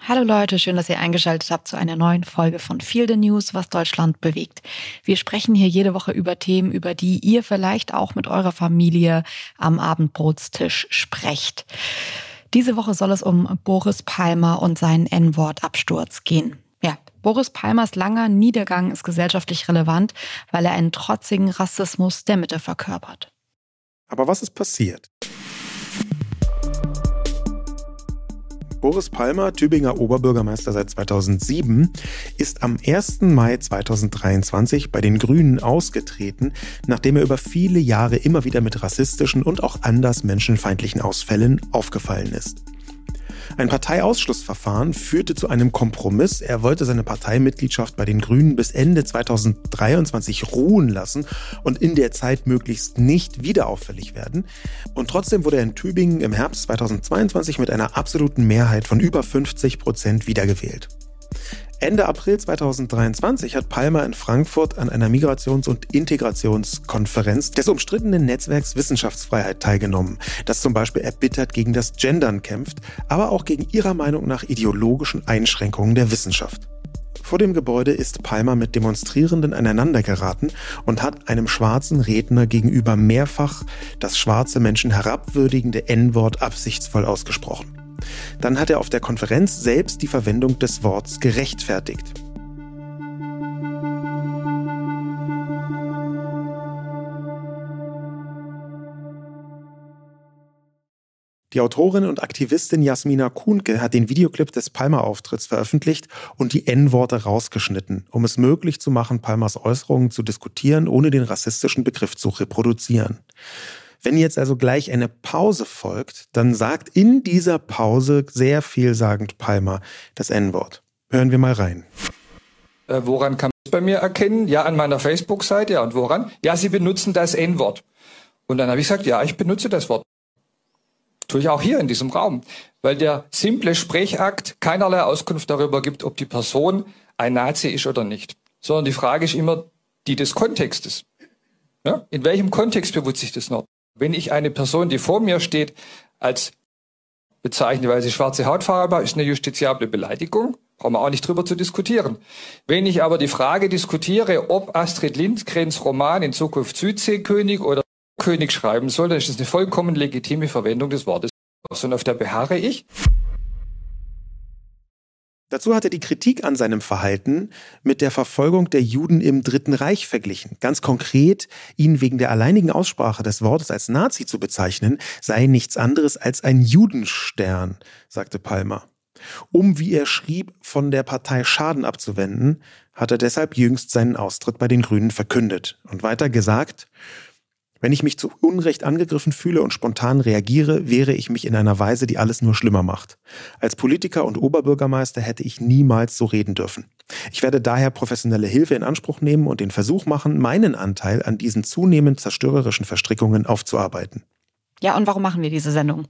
Hallo Leute, schön, dass ihr eingeschaltet habt zu einer neuen Folge von Feel the News, was Deutschland bewegt. Wir sprechen hier jede Woche über Themen, über die ihr vielleicht auch mit eurer Familie am Abendbrotstisch sprecht. Diese Woche soll es um Boris Palmer und seinen N-Wort-Absturz gehen. Ja, Boris Palmers langer Niedergang ist gesellschaftlich relevant, weil er einen trotzigen Rassismus der Mitte verkörpert. Aber was ist passiert? Boris Palmer, Tübinger Oberbürgermeister seit 2007, ist am 1. Mai 2023 bei den Grünen ausgetreten, nachdem er über viele Jahre immer wieder mit rassistischen und auch anders menschenfeindlichen Ausfällen aufgefallen ist. Ein Parteiausschlussverfahren führte zu einem Kompromiss. Er wollte seine Parteimitgliedschaft bei den Grünen bis Ende 2023 ruhen lassen und in der Zeit möglichst nicht wieder auffällig werden. Und trotzdem wurde er in Tübingen im Herbst 2022 mit einer absoluten Mehrheit von über 50 Prozent wiedergewählt. Ende April 2023 hat Palmer in Frankfurt an einer Migrations- und Integrationskonferenz des umstrittenen Netzwerks Wissenschaftsfreiheit teilgenommen, das zum Beispiel erbittert gegen das Gendern kämpft, aber auch gegen ihrer Meinung nach ideologischen Einschränkungen der Wissenschaft. Vor dem Gebäude ist Palmer mit Demonstrierenden aneinandergeraten und hat einem schwarzen Redner gegenüber mehrfach das schwarze Menschen herabwürdigende N-Wort absichtsvoll ausgesprochen. Dann hat er auf der Konferenz selbst die Verwendung des Worts gerechtfertigt. Die Autorin und Aktivistin Jasmina Kuhnke hat den Videoclip des Palmer-Auftritts veröffentlicht und die N-Worte rausgeschnitten, um es möglich zu machen, Palmers Äußerungen zu diskutieren, ohne den rassistischen Begriff zu reproduzieren. Wenn jetzt also gleich eine Pause folgt, dann sagt in dieser Pause sehr vielsagend Palmer das N-Wort. Hören wir mal rein. Äh, woran kann man es bei mir erkennen? Ja, an meiner Facebook-Seite. Ja, und woran? Ja, Sie benutzen das N-Wort. Und dann habe ich gesagt, ja, ich benutze das Wort. Tue ich auch hier in diesem Raum. Weil der simple Sprechakt keinerlei Auskunft darüber gibt, ob die Person ein Nazi ist oder nicht. Sondern die Frage ist immer die des Kontextes. Ja? In welchem Kontext bewusst sich das noch? Wenn ich eine Person, die vor mir steht, als bezeichne, weil sie schwarze Hautfarbe hat, ist eine justiziable Beleidigung. Brauchen wir auch nicht drüber zu diskutieren. Wenn ich aber die Frage diskutiere, ob Astrid Lindgrens Roman in Zukunft Südseekönig oder König schreiben soll, dann ist das eine vollkommen legitime Verwendung des Wortes. Und auf der beharre ich. Dazu hat er die Kritik an seinem Verhalten mit der Verfolgung der Juden im Dritten Reich verglichen. Ganz konkret, ihn wegen der alleinigen Aussprache des Wortes als Nazi zu bezeichnen, sei nichts anderes als ein Judenstern, sagte Palmer. Um, wie er schrieb, von der Partei Schaden abzuwenden, hat er deshalb jüngst seinen Austritt bei den Grünen verkündet und weiter gesagt, wenn ich mich zu Unrecht angegriffen fühle und spontan reagiere, wehre ich mich in einer Weise, die alles nur schlimmer macht. Als Politiker und Oberbürgermeister hätte ich niemals so reden dürfen. Ich werde daher professionelle Hilfe in Anspruch nehmen und den Versuch machen, meinen Anteil an diesen zunehmend zerstörerischen Verstrickungen aufzuarbeiten. Ja, und warum machen wir diese Sendung?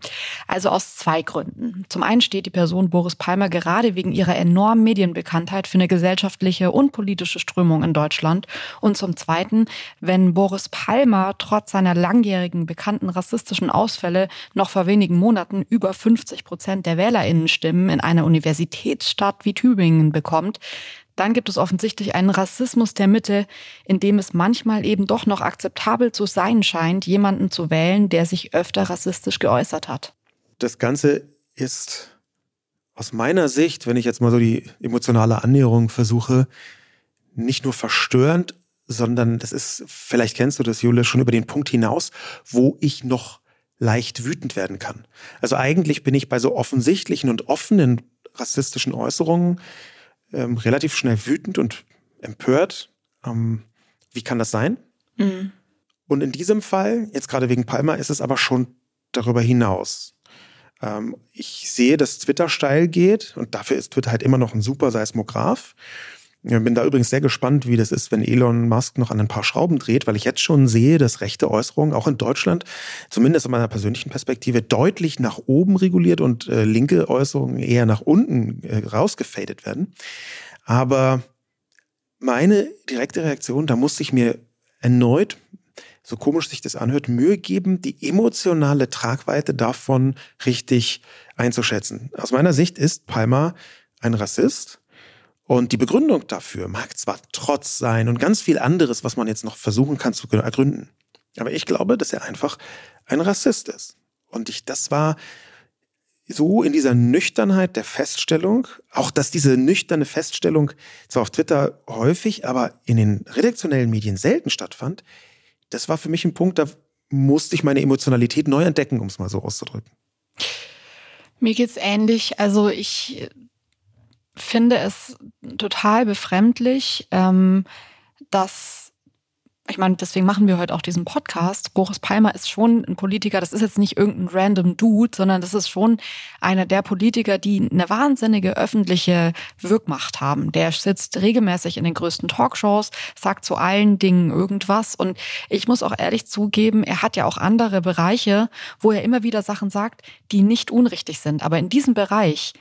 Also aus zwei Gründen. Zum einen steht die Person Boris Palmer gerade wegen ihrer enormen Medienbekanntheit für eine gesellschaftliche und politische Strömung in Deutschland. Und zum zweiten, wenn Boris Palmer trotz seiner langjährigen bekannten rassistischen Ausfälle noch vor wenigen Monaten über 50 Prozent der Wählerinnenstimmen in einer Universitätsstadt wie Tübingen bekommt, dann gibt es offensichtlich einen Rassismus der Mitte, in dem es manchmal eben doch noch akzeptabel zu sein scheint, jemanden zu wählen, der sich öfter rassistisch geäußert hat. Das Ganze ist aus meiner Sicht, wenn ich jetzt mal so die emotionale Annäherung versuche, nicht nur verstörend, sondern das ist, vielleicht kennst du das, Jule, schon über den Punkt hinaus, wo ich noch leicht wütend werden kann. Also eigentlich bin ich bei so offensichtlichen und offenen rassistischen Äußerungen ähm, relativ schnell wütend und empört. Ähm, wie kann das sein? Mhm. Und in diesem Fall, jetzt gerade wegen Palmer, ist es aber schon darüber hinaus. Ähm, ich sehe, dass Twitter steil geht und dafür ist Twitter halt immer noch ein super Seismograph. Ich bin da übrigens sehr gespannt, wie das ist, wenn Elon Musk noch an ein paar Schrauben dreht, weil ich jetzt schon sehe, dass rechte Äußerungen auch in Deutschland, zumindest aus meiner persönlichen Perspektive, deutlich nach oben reguliert und äh, linke Äußerungen eher nach unten äh, rausgefadet werden. Aber meine direkte Reaktion, da musste ich mir erneut, so komisch sich das anhört, Mühe geben, die emotionale Tragweite davon richtig einzuschätzen. Aus meiner Sicht ist Palmer ein Rassist. Und die Begründung dafür mag zwar Trotz sein und ganz viel anderes, was man jetzt noch versuchen kann zu ergründen. Aber ich glaube, dass er einfach ein Rassist ist. Und ich, das war so in dieser Nüchternheit der Feststellung, auch dass diese nüchterne Feststellung zwar auf Twitter häufig, aber in den redaktionellen Medien selten stattfand, das war für mich ein Punkt, da musste ich meine Emotionalität neu entdecken, um es mal so auszudrücken. Mir geht's ähnlich. Also ich finde es total befremdlich, ähm, dass ich meine, deswegen machen wir heute auch diesen Podcast. Boris Palmer ist schon ein Politiker, das ist jetzt nicht irgendein random Dude, sondern das ist schon einer der Politiker, die eine wahnsinnige öffentliche Wirkmacht haben. Der sitzt regelmäßig in den größten Talkshows, sagt zu allen Dingen irgendwas. Und ich muss auch ehrlich zugeben, er hat ja auch andere Bereiche, wo er immer wieder Sachen sagt, die nicht unrichtig sind. Aber in diesem Bereich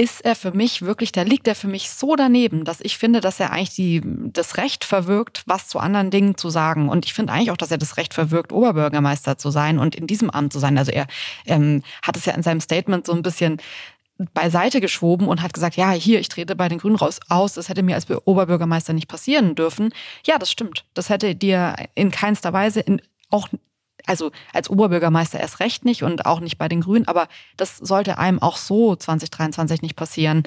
ist er für mich wirklich, da liegt er für mich so daneben, dass ich finde, dass er eigentlich die, das Recht verwirkt, was zu anderen Dingen zu sagen. Und ich finde eigentlich auch, dass er das Recht verwirkt, Oberbürgermeister zu sein und in diesem Amt zu sein. Also er ähm, hat es ja in seinem Statement so ein bisschen beiseite geschoben und hat gesagt, ja, hier, ich trete bei den Grünen raus aus, das hätte mir als Oberbürgermeister nicht passieren dürfen. Ja, das stimmt. Das hätte dir in keinster Weise in, auch also als Oberbürgermeister erst recht nicht und auch nicht bei den Grünen, aber das sollte einem auch so 2023 nicht passieren.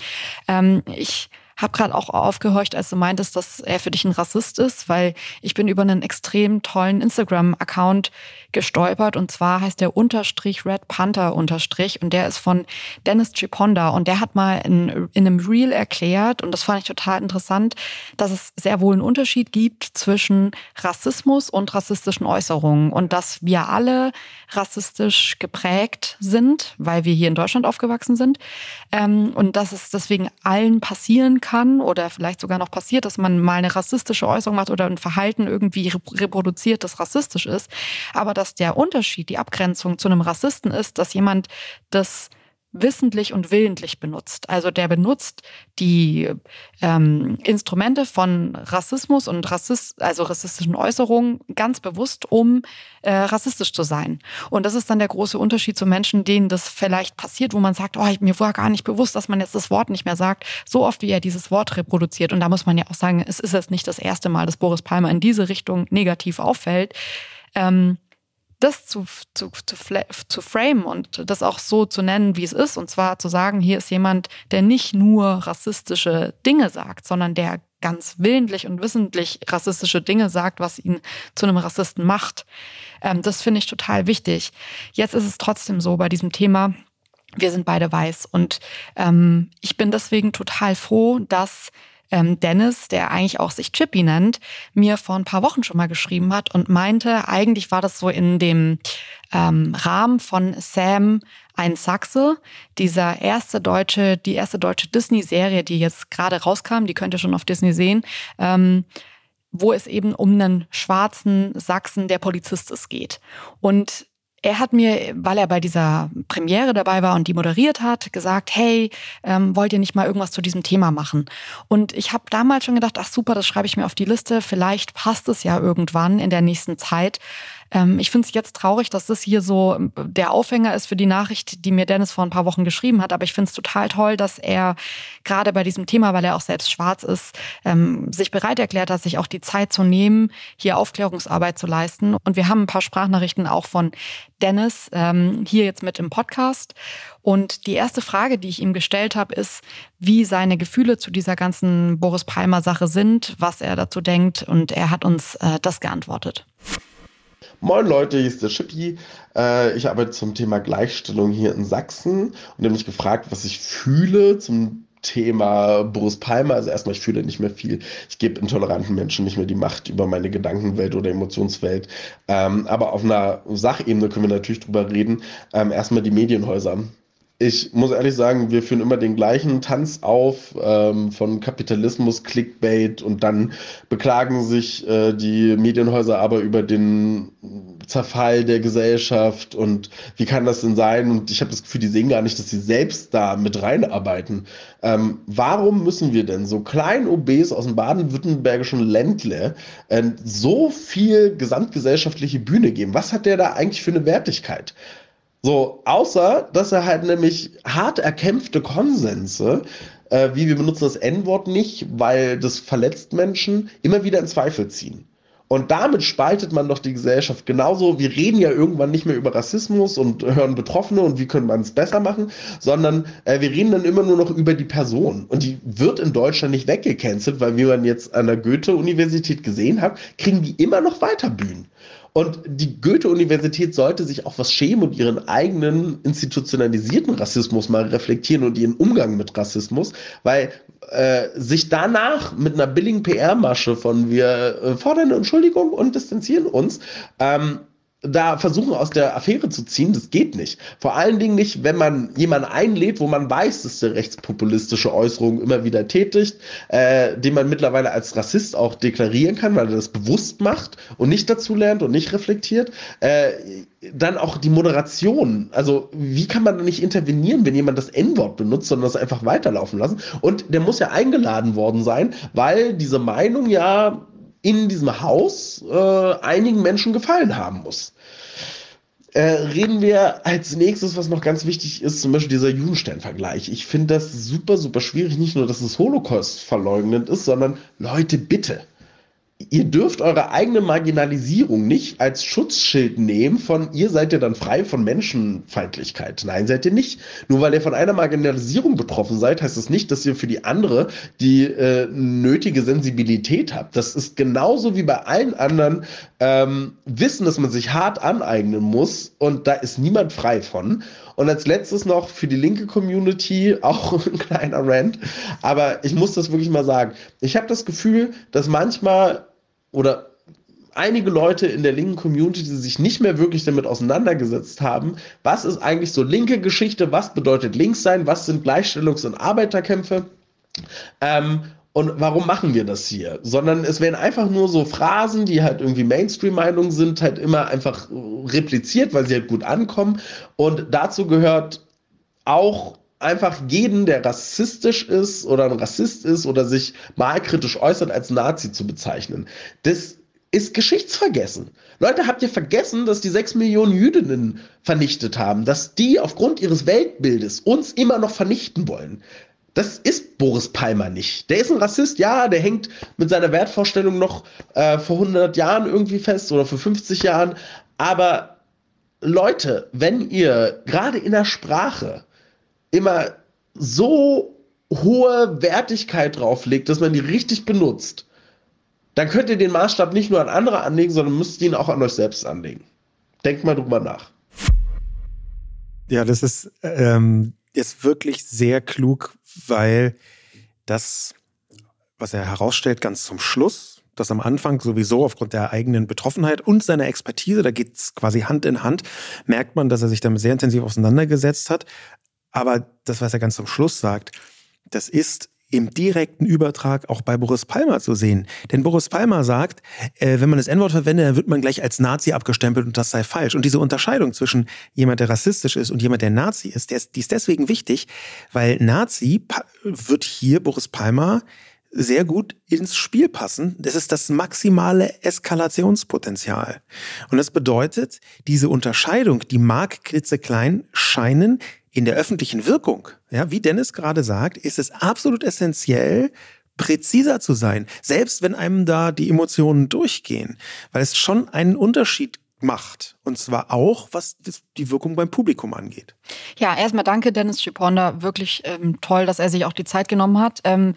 Ähm, ich habe gerade auch aufgehorcht, als du meintest, dass er für dich ein Rassist ist, weil ich bin über einen extrem tollen Instagram-Account gestolpert und zwar heißt der Unterstrich Red Panther Unterstrich und der ist von Dennis Chiponda und der hat mal in, in einem Reel erklärt und das fand ich total interessant, dass es sehr wohl einen Unterschied gibt zwischen Rassismus und rassistischen Äußerungen und dass wir alle rassistisch geprägt sind, weil wir hier in Deutschland aufgewachsen sind ähm, und dass es deswegen allen passieren kann oder vielleicht sogar noch passiert, dass man mal eine rassistische Äußerung macht oder ein Verhalten irgendwie reproduziert, das rassistisch ist. Aber dass der Unterschied, die Abgrenzung zu einem Rassisten ist, dass jemand das wissentlich und willentlich benutzt. Also der benutzt die ähm, Instrumente von Rassismus und Rassist, also rassistischen Äußerungen ganz bewusst, um äh, rassistisch zu sein. Und das ist dann der große Unterschied zu Menschen, denen das vielleicht passiert, wo man sagt, oh, mir war gar nicht bewusst, dass man jetzt das Wort nicht mehr sagt, so oft wie er dieses Wort reproduziert. Und da muss man ja auch sagen, es ist jetzt nicht das erste Mal, dass Boris Palmer in diese Richtung negativ auffällt. Ähm, das zu, zu, zu, zu frame und das auch so zu nennen, wie es ist. Und zwar zu sagen, hier ist jemand, der nicht nur rassistische Dinge sagt, sondern der ganz willentlich und wissentlich rassistische Dinge sagt, was ihn zu einem Rassisten macht. Ähm, das finde ich total wichtig. Jetzt ist es trotzdem so bei diesem Thema, wir sind beide weiß. Und ähm, ich bin deswegen total froh, dass ähm, Dennis, der eigentlich auch sich Chippy nennt, mir vor ein paar Wochen schon mal geschrieben hat und meinte, eigentlich war das so in dem ähm, Rahmen von Sam ein Sachse, dieser erste deutsche, die erste deutsche Disney-Serie, die jetzt gerade rauskam, die könnt ihr schon auf Disney sehen. Ähm, wo es eben um einen schwarzen Sachsen, der Polizist ist, geht. Und er hat mir, weil er bei dieser Premiere dabei war und die moderiert hat, gesagt, hey, ähm, wollt ihr nicht mal irgendwas zu diesem Thema machen? Und ich habe damals schon gedacht, ach super, das schreibe ich mir auf die Liste, vielleicht passt es ja irgendwann in der nächsten Zeit. Ähm, ich finde es jetzt traurig, dass das hier so ähm, der Aufhänger ist für die Nachricht, die mir Dennis vor ein paar Wochen geschrieben hat. Aber ich finde es total toll, dass er gerade bei diesem Thema, weil er auch selbst schwarz ist, ähm, sich bereit erklärt hat, sich auch die Zeit zu nehmen, hier Aufklärungsarbeit zu leisten. Und wir haben ein paar Sprachnachrichten auch von Dennis ähm, hier jetzt mit im Podcast. Und die erste Frage, die ich ihm gestellt habe, ist, wie seine Gefühle zu dieser ganzen Boris Palmer Sache sind, was er dazu denkt. Und er hat uns äh, das geantwortet. Moin Leute, hier ist der Chippy. Äh, ich arbeite zum Thema Gleichstellung hier in Sachsen und habe mich gefragt, was ich fühle zum Thema Boris Palmer. Also erstmal, ich fühle nicht mehr viel. Ich gebe intoleranten Menschen nicht mehr die Macht über meine Gedankenwelt oder Emotionswelt. Ähm, aber auf einer Sachebene können wir natürlich drüber reden. Ähm, erstmal die Medienhäuser ich muss ehrlich sagen, wir führen immer den gleichen Tanz auf ähm, von Kapitalismus, Clickbait und dann beklagen sich äh, die Medienhäuser aber über den Zerfall der Gesellschaft und wie kann das denn sein? Und ich habe das Gefühl, die sehen gar nicht, dass sie selbst da mit reinarbeiten. Ähm, warum müssen wir denn so kleinen OBs aus dem baden-württembergischen Ländle äh, so viel gesamtgesellschaftliche Bühne geben? Was hat der da eigentlich für eine Wertigkeit? So, außer, dass er halt nämlich hart erkämpfte Konsense, äh, wie wir benutzen das N-Wort nicht, weil das verletzt Menschen, immer wieder in Zweifel ziehen. Und damit spaltet man doch die Gesellschaft genauso. Wir reden ja irgendwann nicht mehr über Rassismus und hören Betroffene und wie können man es besser machen, sondern äh, wir reden dann immer nur noch über die Person. Und die wird in Deutschland nicht weggecancelt, weil wie man jetzt an der Goethe-Universität gesehen hat, kriegen die immer noch weiter Bühnen. Und die Goethe-Universität sollte sich auch was schämen und ihren eigenen institutionalisierten Rassismus mal reflektieren und ihren Umgang mit Rassismus, weil äh, sich danach mit einer billigen PR-Masche von wir äh, fordern eine Entschuldigung und distanzieren uns, ähm, da versuchen aus der Affäre zu ziehen, das geht nicht. Vor allen Dingen nicht, wenn man jemanden einlädt, wo man weiß, dass der rechtspopulistische Äußerungen immer wieder tätigt, äh, den man mittlerweile als Rassist auch deklarieren kann, weil er das bewusst macht und nicht dazu lernt und nicht reflektiert. Äh, dann auch die Moderation. Also, wie kann man da nicht intervenieren, wenn jemand das N-Wort benutzt, sondern das einfach weiterlaufen lassen? Und der muss ja eingeladen worden sein, weil diese Meinung ja in diesem Haus äh, einigen Menschen gefallen haben muss. Äh, reden wir als nächstes, was noch ganz wichtig ist, zum Beispiel dieser Judenstern-Vergleich. Ich finde das super, super schwierig. Nicht nur, dass es Holocaust verleugnend ist, sondern Leute, bitte ihr dürft eure eigene Marginalisierung nicht als Schutzschild nehmen von, ihr seid ja dann frei von Menschenfeindlichkeit. Nein, seid ihr nicht. Nur weil ihr von einer Marginalisierung betroffen seid, heißt das nicht, dass ihr für die andere die äh, nötige Sensibilität habt. Das ist genauso wie bei allen anderen ähm, Wissen, dass man sich hart aneignen muss und da ist niemand frei von. Und als letztes noch für die linke Community auch ein kleiner Rant. Aber ich muss das wirklich mal sagen. Ich habe das Gefühl, dass manchmal oder einige Leute in der linken Community, die sich nicht mehr wirklich damit auseinandergesetzt haben, was ist eigentlich so linke Geschichte, was bedeutet links sein, was sind Gleichstellungs- und Arbeiterkämpfe. Ähm, und warum machen wir das hier? Sondern es werden einfach nur so Phrasen, die halt irgendwie Mainstream-Meinungen sind, halt immer einfach repliziert, weil sie halt gut ankommen. Und dazu gehört auch einfach jeden, der rassistisch ist oder ein Rassist ist oder sich malkritisch äußert, als Nazi zu bezeichnen. Das ist Geschichtsvergessen. Leute, habt ihr vergessen, dass die sechs Millionen Jüdinnen vernichtet haben, dass die aufgrund ihres Weltbildes uns immer noch vernichten wollen? Das ist Boris Palmer nicht. Der ist ein Rassist, ja, der hängt mit seiner Wertvorstellung noch äh, vor 100 Jahren irgendwie fest oder vor 50 Jahren. Aber Leute, wenn ihr gerade in der Sprache immer so hohe Wertigkeit drauflegt, dass man die richtig benutzt, dann könnt ihr den Maßstab nicht nur an andere anlegen, sondern müsst ihn auch an euch selbst anlegen. Denkt mal drüber nach. Ja, das ist, ähm, ist wirklich sehr klug, weil das, was er herausstellt, ganz zum Schluss, das am Anfang sowieso aufgrund der eigenen Betroffenheit und seiner Expertise, da geht es quasi Hand in Hand, merkt man, dass er sich damit sehr intensiv auseinandergesetzt hat. Aber das, was er ganz zum Schluss sagt, das ist im direkten Übertrag auch bei Boris Palmer zu sehen. Denn Boris Palmer sagt, äh, wenn man das N-Wort verwendet, dann wird man gleich als Nazi abgestempelt und das sei falsch. Und diese Unterscheidung zwischen jemand, der rassistisch ist und jemand, der Nazi ist, der ist die ist deswegen wichtig, weil Nazi wird hier Boris Palmer sehr gut ins Spiel passen. Das ist das maximale Eskalationspotenzial. Und das bedeutet, diese Unterscheidung, die mag klitzeklein scheinen, in der öffentlichen Wirkung, ja, wie Dennis gerade sagt, ist es absolut essentiell, präziser zu sein, selbst wenn einem da die Emotionen durchgehen, weil es schon einen Unterschied macht. Und zwar auch, was die Wirkung beim Publikum angeht. Ja, erstmal danke, Dennis Schiponda. Wirklich ähm, toll, dass er sich auch die Zeit genommen hat. Ähm,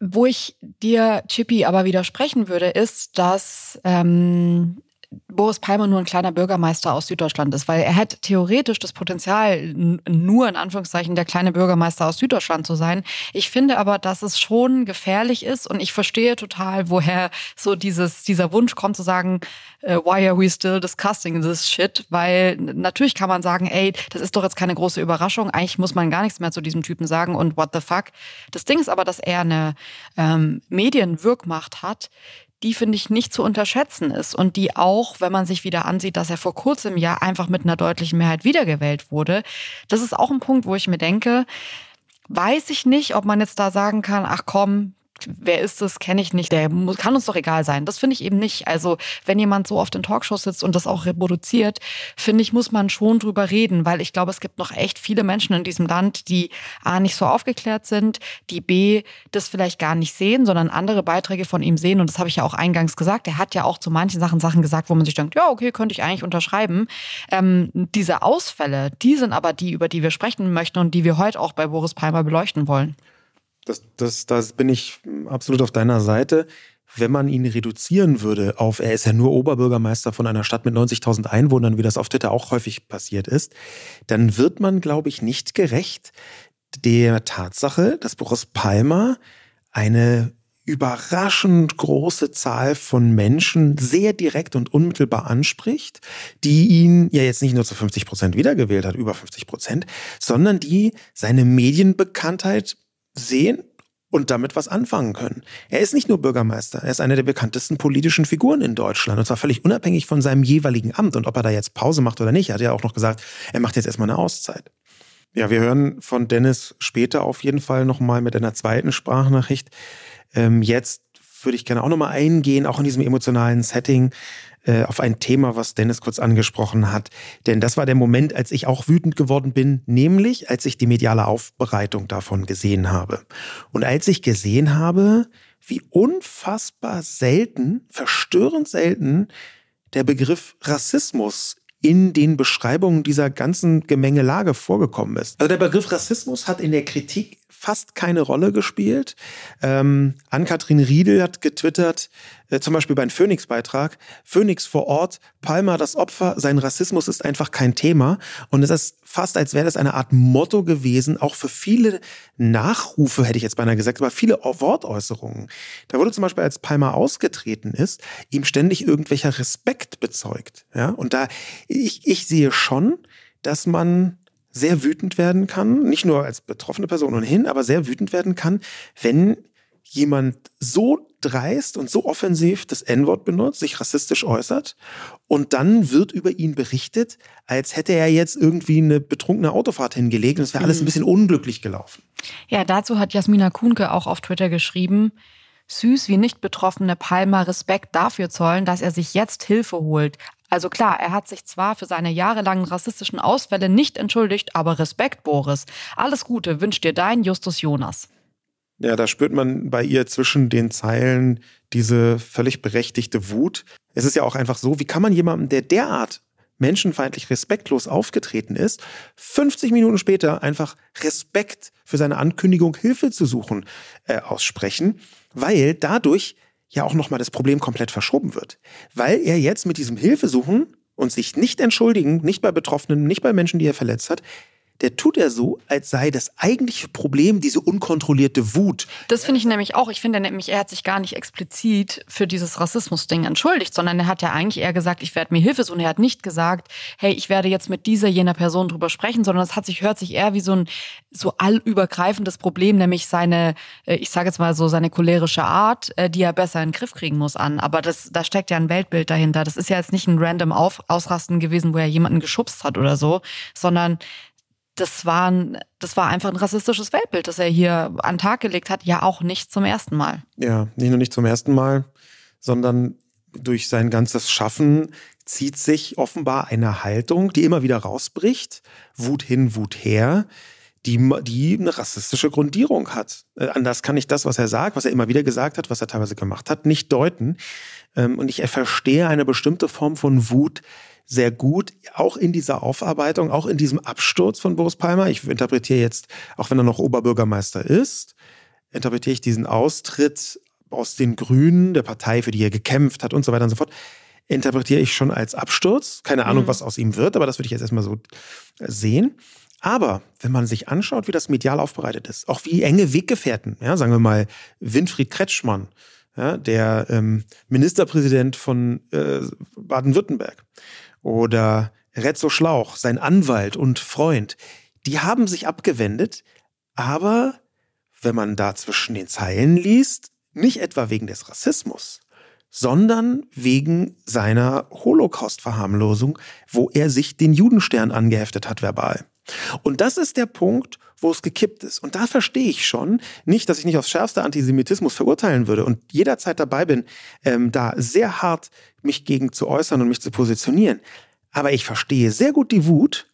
wo ich dir, Chippy, aber widersprechen würde, ist, dass ähm, Boris Palmer nur ein kleiner Bürgermeister aus Süddeutschland ist, weil er hätte theoretisch das Potenzial, nur in Anführungszeichen der kleine Bürgermeister aus Süddeutschland zu sein. Ich finde aber, dass es schon gefährlich ist und ich verstehe total, woher so dieses, dieser Wunsch kommt zu sagen, uh, why are we still discussing this shit? Weil natürlich kann man sagen, ey, das ist doch jetzt keine große Überraschung, eigentlich muss man gar nichts mehr zu diesem Typen sagen und what the fuck. Das Ding ist aber, dass er eine ähm, Medienwirkmacht hat, die finde ich nicht zu unterschätzen ist und die auch, wenn man sich wieder ansieht, dass er vor kurzem ja einfach mit einer deutlichen Mehrheit wiedergewählt wurde, das ist auch ein Punkt, wo ich mir denke, weiß ich nicht, ob man jetzt da sagen kann, ach komm, wer ist das, kenne ich nicht, der muss, kann uns doch egal sein. Das finde ich eben nicht. Also wenn jemand so oft in Talkshows sitzt und das auch reproduziert, finde ich, muss man schon drüber reden, weil ich glaube, es gibt noch echt viele Menschen in diesem Land, die A, nicht so aufgeklärt sind, die B, das vielleicht gar nicht sehen, sondern andere Beiträge von ihm sehen. Und das habe ich ja auch eingangs gesagt. Er hat ja auch zu manchen Sachen Sachen gesagt, wo man sich denkt, ja, okay, könnte ich eigentlich unterschreiben. Ähm, diese Ausfälle, die sind aber die, über die wir sprechen möchten und die wir heute auch bei Boris Palmer beleuchten wollen. Das, das, das bin ich absolut auf deiner Seite. Wenn man ihn reduzieren würde auf, er ist ja nur Oberbürgermeister von einer Stadt mit 90.000 Einwohnern, wie das auf Twitter auch häufig passiert ist, dann wird man, glaube ich, nicht gerecht der Tatsache, dass Boris Palmer eine überraschend große Zahl von Menschen sehr direkt und unmittelbar anspricht, die ihn ja jetzt nicht nur zu 50 Prozent wiedergewählt hat, über 50 Prozent, sondern die seine Medienbekanntheit sehen und damit was anfangen können. Er ist nicht nur Bürgermeister, er ist eine der bekanntesten politischen Figuren in Deutschland und zwar völlig unabhängig von seinem jeweiligen Amt und ob er da jetzt Pause macht oder nicht. Er hat ja auch noch gesagt, er macht jetzt erstmal eine Auszeit. Ja, wir hören von Dennis später auf jeden Fall nochmal mit einer zweiten Sprachnachricht. Ähm, jetzt würde ich gerne auch nochmal eingehen, auch in diesem emotionalen Setting, äh, auf ein Thema, was Dennis kurz angesprochen hat. Denn das war der Moment, als ich auch wütend geworden bin, nämlich als ich die mediale Aufbereitung davon gesehen habe. Und als ich gesehen habe, wie unfassbar selten, verstörend selten der Begriff Rassismus in den Beschreibungen dieser ganzen Gemengelage vorgekommen ist. Also der Begriff Rassismus hat in der Kritik fast keine Rolle gespielt. Ähm, Ann-Kathrin Riedel hat getwittert, äh, zum Beispiel beim Phoenix-Beitrag, Phoenix vor Ort, Palmer das Opfer, sein Rassismus ist einfach kein Thema. Und es ist fast, als wäre das eine Art Motto gewesen, auch für viele Nachrufe, hätte ich jetzt beinahe gesagt, aber viele Wortäußerungen. Da wurde zum Beispiel, als Palmer ausgetreten ist, ihm ständig irgendwelcher Respekt bezeugt. Ja? Und da, ich, ich sehe schon, dass man sehr wütend werden kann, nicht nur als betroffene Person ohnehin, aber sehr wütend werden kann, wenn jemand so dreist und so offensiv das N-Wort benutzt, sich rassistisch äußert und dann wird über ihn berichtet, als hätte er jetzt irgendwie eine betrunkene Autofahrt hingelegt und es wäre alles ein mhm. bisschen unglücklich gelaufen. Ja, dazu hat Jasmina Kuhnke auch auf Twitter geschrieben, süß wie nicht betroffene Palmer Respekt dafür zollen, dass er sich jetzt Hilfe holt. Also klar, er hat sich zwar für seine jahrelangen rassistischen Ausfälle nicht entschuldigt, aber Respekt, Boris. Alles Gute wünscht dir dein Justus Jonas. Ja, da spürt man bei ihr zwischen den Zeilen diese völlig berechtigte Wut. Es ist ja auch einfach so, wie kann man jemandem, der derart menschenfeindlich respektlos aufgetreten ist, 50 Minuten später einfach Respekt für seine Ankündigung, Hilfe zu suchen, äh, aussprechen, weil dadurch ja auch nochmal das Problem komplett verschoben wird. Weil er jetzt mit diesem Hilfesuchen und sich nicht entschuldigen, nicht bei Betroffenen, nicht bei Menschen, die er verletzt hat, der tut er so, als sei das eigentliche Problem diese unkontrollierte Wut. Das finde ich nämlich auch. Ich finde nämlich, er hat sich gar nicht explizit für dieses Rassismus-Ding entschuldigt, sondern er hat ja eigentlich eher gesagt, ich werde mir Hilfe suchen. Er hat nicht gesagt, hey, ich werde jetzt mit dieser, jener Person drüber sprechen, sondern es hat sich, hört sich eher wie so ein so allübergreifendes Problem, nämlich seine, äh, ich sage jetzt mal so, seine cholerische Art, äh, die er besser in den Griff kriegen muss an. Aber das, da steckt ja ein Weltbild dahinter. Das ist ja jetzt nicht ein random Auf Ausrasten gewesen, wo er jemanden geschubst hat oder so, sondern das war, ein, das war einfach ein rassistisches Weltbild, das er hier an den Tag gelegt hat, ja auch nicht zum ersten Mal. Ja, nicht nur nicht zum ersten Mal, sondern durch sein ganzes Schaffen zieht sich offenbar eine Haltung, die immer wieder rausbricht, Wut hin, Wut her, die, die eine rassistische Grundierung hat. Äh, anders kann ich das, was er sagt, was er immer wieder gesagt hat, was er teilweise gemacht hat, nicht deuten. Ähm, und ich verstehe eine bestimmte Form von Wut, sehr gut, auch in dieser Aufarbeitung, auch in diesem Absturz von Boris Palmer. Ich interpretiere jetzt, auch wenn er noch Oberbürgermeister ist, interpretiere ich diesen Austritt aus den Grünen, der Partei, für die er gekämpft hat und so weiter und so fort, interpretiere ich schon als Absturz. Keine Ahnung, mhm. was aus ihm wird, aber das würde ich jetzt erstmal so sehen. Aber wenn man sich anschaut, wie das medial aufbereitet ist, auch wie enge Weggefährten, ja, sagen wir mal Winfried Kretschmann, ja, der ähm, Ministerpräsident von äh, Baden-Württemberg, oder Rezzo Schlauch, sein Anwalt und Freund, die haben sich abgewendet, aber wenn man da zwischen den Zeilen liest, nicht etwa wegen des Rassismus, sondern wegen seiner Holocaust-Verharmlosung, wo er sich den Judenstern angeheftet hat verbal. Und das ist der Punkt, wo es gekippt ist. Und da verstehe ich schon nicht, dass ich nicht aufs schärfste Antisemitismus verurteilen würde und jederzeit dabei bin, ähm, da sehr hart mich gegen zu äußern und mich zu positionieren. Aber ich verstehe sehr gut die Wut,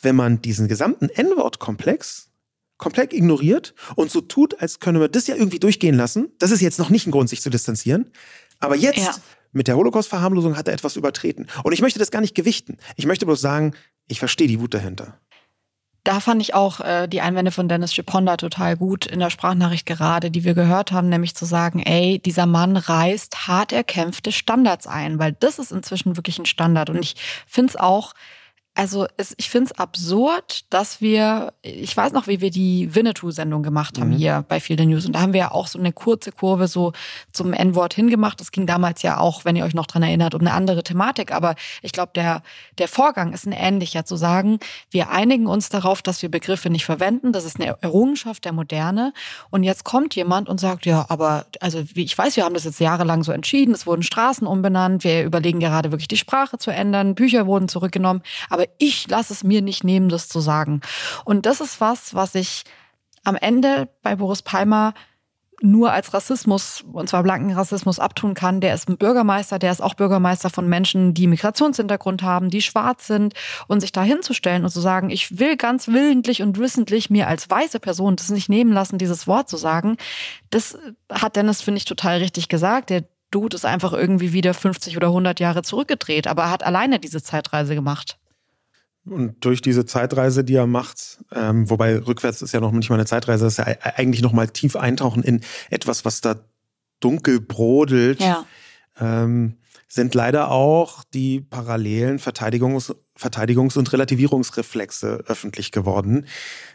wenn man diesen gesamten N-Wort-Komplex komplett ignoriert und so tut, als könne man das ja irgendwie durchgehen lassen. Das ist jetzt noch nicht ein Grund, sich zu distanzieren. Aber jetzt ja. mit der Holocaust-Verharmlosung hat er etwas übertreten. Und ich möchte das gar nicht gewichten. Ich möchte bloß sagen, ich verstehe die Wut dahinter. Da fand ich auch äh, die Einwände von Dennis Schiponda total gut in der Sprachnachricht gerade, die wir gehört haben, nämlich zu sagen, ey, dieser Mann reißt hart erkämpfte Standards ein, weil das ist inzwischen wirklich ein Standard. Und ich finde es auch also es, ich finde es absurd, dass wir, ich weiß noch, wie wir die Winnetou-Sendung gemacht haben mhm. hier bei Feel the News. Und da haben wir ja auch so eine kurze Kurve so zum N-Wort hingemacht. Das ging damals ja auch, wenn ihr euch noch dran erinnert, um eine andere Thematik. Aber ich glaube, der, der Vorgang ist ein ähnlicher, zu sagen, wir einigen uns darauf, dass wir Begriffe nicht verwenden. Das ist eine Errungenschaft der Moderne. Und jetzt kommt jemand und sagt, ja, aber also wie ich weiß, wir haben das jetzt jahrelang so entschieden. Es wurden Straßen umbenannt. Wir überlegen gerade wirklich die Sprache zu ändern. Bücher wurden zurückgenommen. Aber ich lasse es mir nicht nehmen, das zu sagen. Und das ist was, was ich am Ende bei Boris Palmer nur als Rassismus, und zwar blanken Rassismus, abtun kann. Der ist ein Bürgermeister, der ist auch Bürgermeister von Menschen, die Migrationshintergrund haben, die schwarz sind. Und sich da hinzustellen und zu sagen, ich will ganz willentlich und wissentlich mir als weiße Person das nicht nehmen lassen, dieses Wort zu sagen, das hat Dennis, finde ich, total richtig gesagt. Der Dude ist einfach irgendwie wieder 50 oder 100 Jahre zurückgedreht, aber er hat alleine diese Zeitreise gemacht. Und durch diese Zeitreise, die er macht, ähm, wobei rückwärts ist ja noch nicht mal eine Zeitreise, das ist ja eigentlich noch mal tief eintauchen in etwas, was da dunkel brodelt, ja. ähm, sind leider auch die parallelen Verteidigungs-, Verteidigungs und Relativierungsreflexe öffentlich geworden.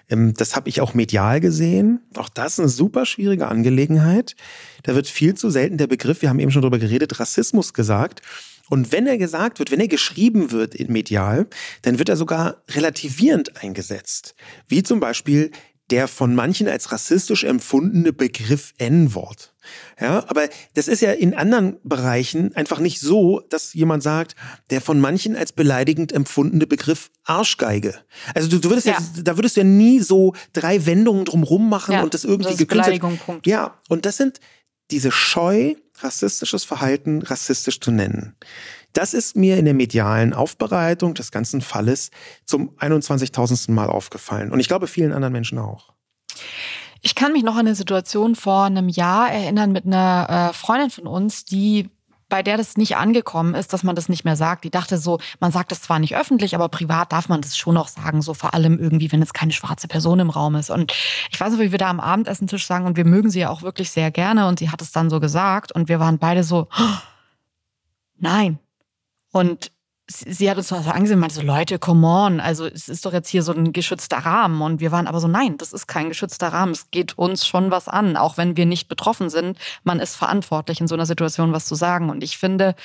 Ähm, das habe ich auch medial gesehen. Auch das ist eine super schwierige Angelegenheit. Da wird viel zu selten der Begriff, wir haben eben schon drüber geredet, Rassismus gesagt. Und wenn er gesagt wird, wenn er geschrieben wird in medial, dann wird er sogar relativierend eingesetzt. Wie zum Beispiel der von manchen als rassistisch empfundene Begriff N-Wort. Ja, aber das ist ja in anderen Bereichen einfach nicht so, dass jemand sagt, der von manchen als beleidigend empfundene Begriff Arschgeige. Also du, du würdest ja. ja. da würdest du ja nie so drei Wendungen drumrum machen ja, und das irgendwie das Beleidigung, Punkt. Ja, und das sind diese Scheu, rassistisches Verhalten rassistisch zu nennen. Das ist mir in der medialen Aufbereitung des ganzen Falles zum 21.000. Mal aufgefallen. Und ich glaube vielen anderen Menschen auch. Ich kann mich noch an eine Situation vor einem Jahr erinnern mit einer äh, Freundin von uns, die bei der das nicht angekommen ist, dass man das nicht mehr sagt. Die dachte so, man sagt das zwar nicht öffentlich, aber privat darf man das schon noch sagen, so vor allem irgendwie, wenn jetzt keine schwarze Person im Raum ist. Und ich weiß noch, wie wir da am Abendessentisch sagen und wir mögen sie ja auch wirklich sehr gerne und sie hat es dann so gesagt und wir waren beide so, oh, nein. Und sie hat uns so angesehen und meinte so, Leute, come on, also es ist doch jetzt hier so ein geschützter Rahmen. Und wir waren aber so, nein, das ist kein geschützter Rahmen. Es geht uns schon was an, auch wenn wir nicht betroffen sind. Man ist verantwortlich, in so einer Situation was zu sagen. Und ich finde,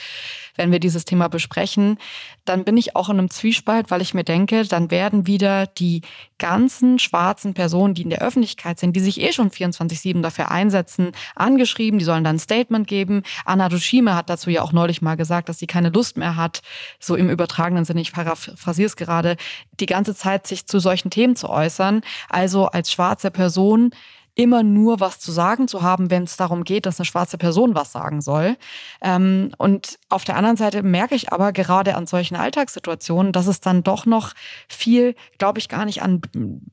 wenn wir dieses Thema besprechen, dann bin ich auch in einem Zwiespalt, weil ich mir denke, dann werden wieder die ganzen schwarzen Personen, die in der Öffentlichkeit sind, die sich eh schon 24-7 dafür einsetzen, angeschrieben, die sollen dann ein Statement geben. Anna Dushime hat dazu ja auch neulich mal gesagt, dass sie keine Lust mehr hat, so im übertragenen Sinne, ich paraphrasiere es gerade, die ganze Zeit sich zu solchen Themen zu äußern. Also als schwarze Person immer nur was zu sagen zu haben, wenn es darum geht, dass eine schwarze Person was sagen soll. Ähm, und auf der anderen Seite merke ich aber gerade an solchen Alltagssituationen, dass es dann doch noch viel, glaube ich, gar nicht an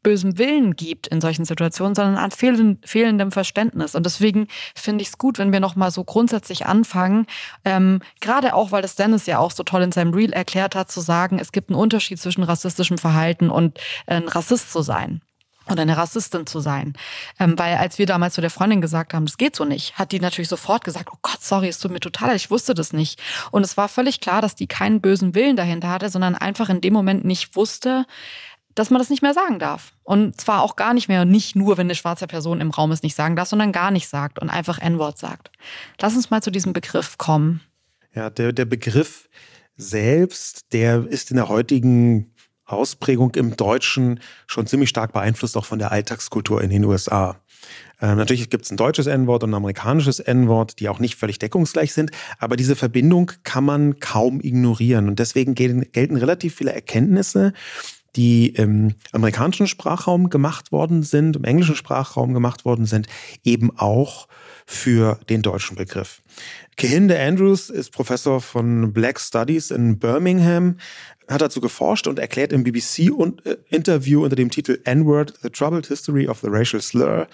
bösem Willen gibt in solchen Situationen, sondern an fehlend, fehlendem Verständnis. Und deswegen finde ich es gut, wenn wir noch mal so grundsätzlich anfangen, ähm, gerade auch, weil das Dennis ja auch so toll in seinem Reel erklärt hat, zu sagen, es gibt einen Unterschied zwischen rassistischem Verhalten und äh, ein Rassist zu sein oder eine Rassistin zu sein. Ähm, weil als wir damals zu der Freundin gesagt haben, das geht so nicht, hat die natürlich sofort gesagt, oh Gott, sorry, es tut mir total leid, ich wusste das nicht. Und es war völlig klar, dass die keinen bösen Willen dahinter hatte, sondern einfach in dem Moment nicht wusste, dass man das nicht mehr sagen darf. Und zwar auch gar nicht mehr, nicht nur, wenn eine schwarze Person im Raum ist, nicht sagen darf, sondern gar nicht sagt und einfach N-Wort sagt. Lass uns mal zu diesem Begriff kommen. Ja, der, der Begriff selbst, der ist in der heutigen Ausprägung im Deutschen schon ziemlich stark beeinflusst, auch von der Alltagskultur in den USA. Ähm, natürlich gibt es ein deutsches N-Wort und ein amerikanisches N-Wort, die auch nicht völlig deckungsgleich sind, aber diese Verbindung kann man kaum ignorieren. Und deswegen gelten, gelten relativ viele Erkenntnisse, die im amerikanischen Sprachraum gemacht worden sind, im englischen Sprachraum gemacht worden sind, eben auch für den deutschen Begriff. Kehinde Andrews ist Professor von Black Studies in Birmingham, hat dazu geforscht und erklärt im BBC-Interview äh, unter dem Titel N-Word, The Troubled History of the Racial Slur,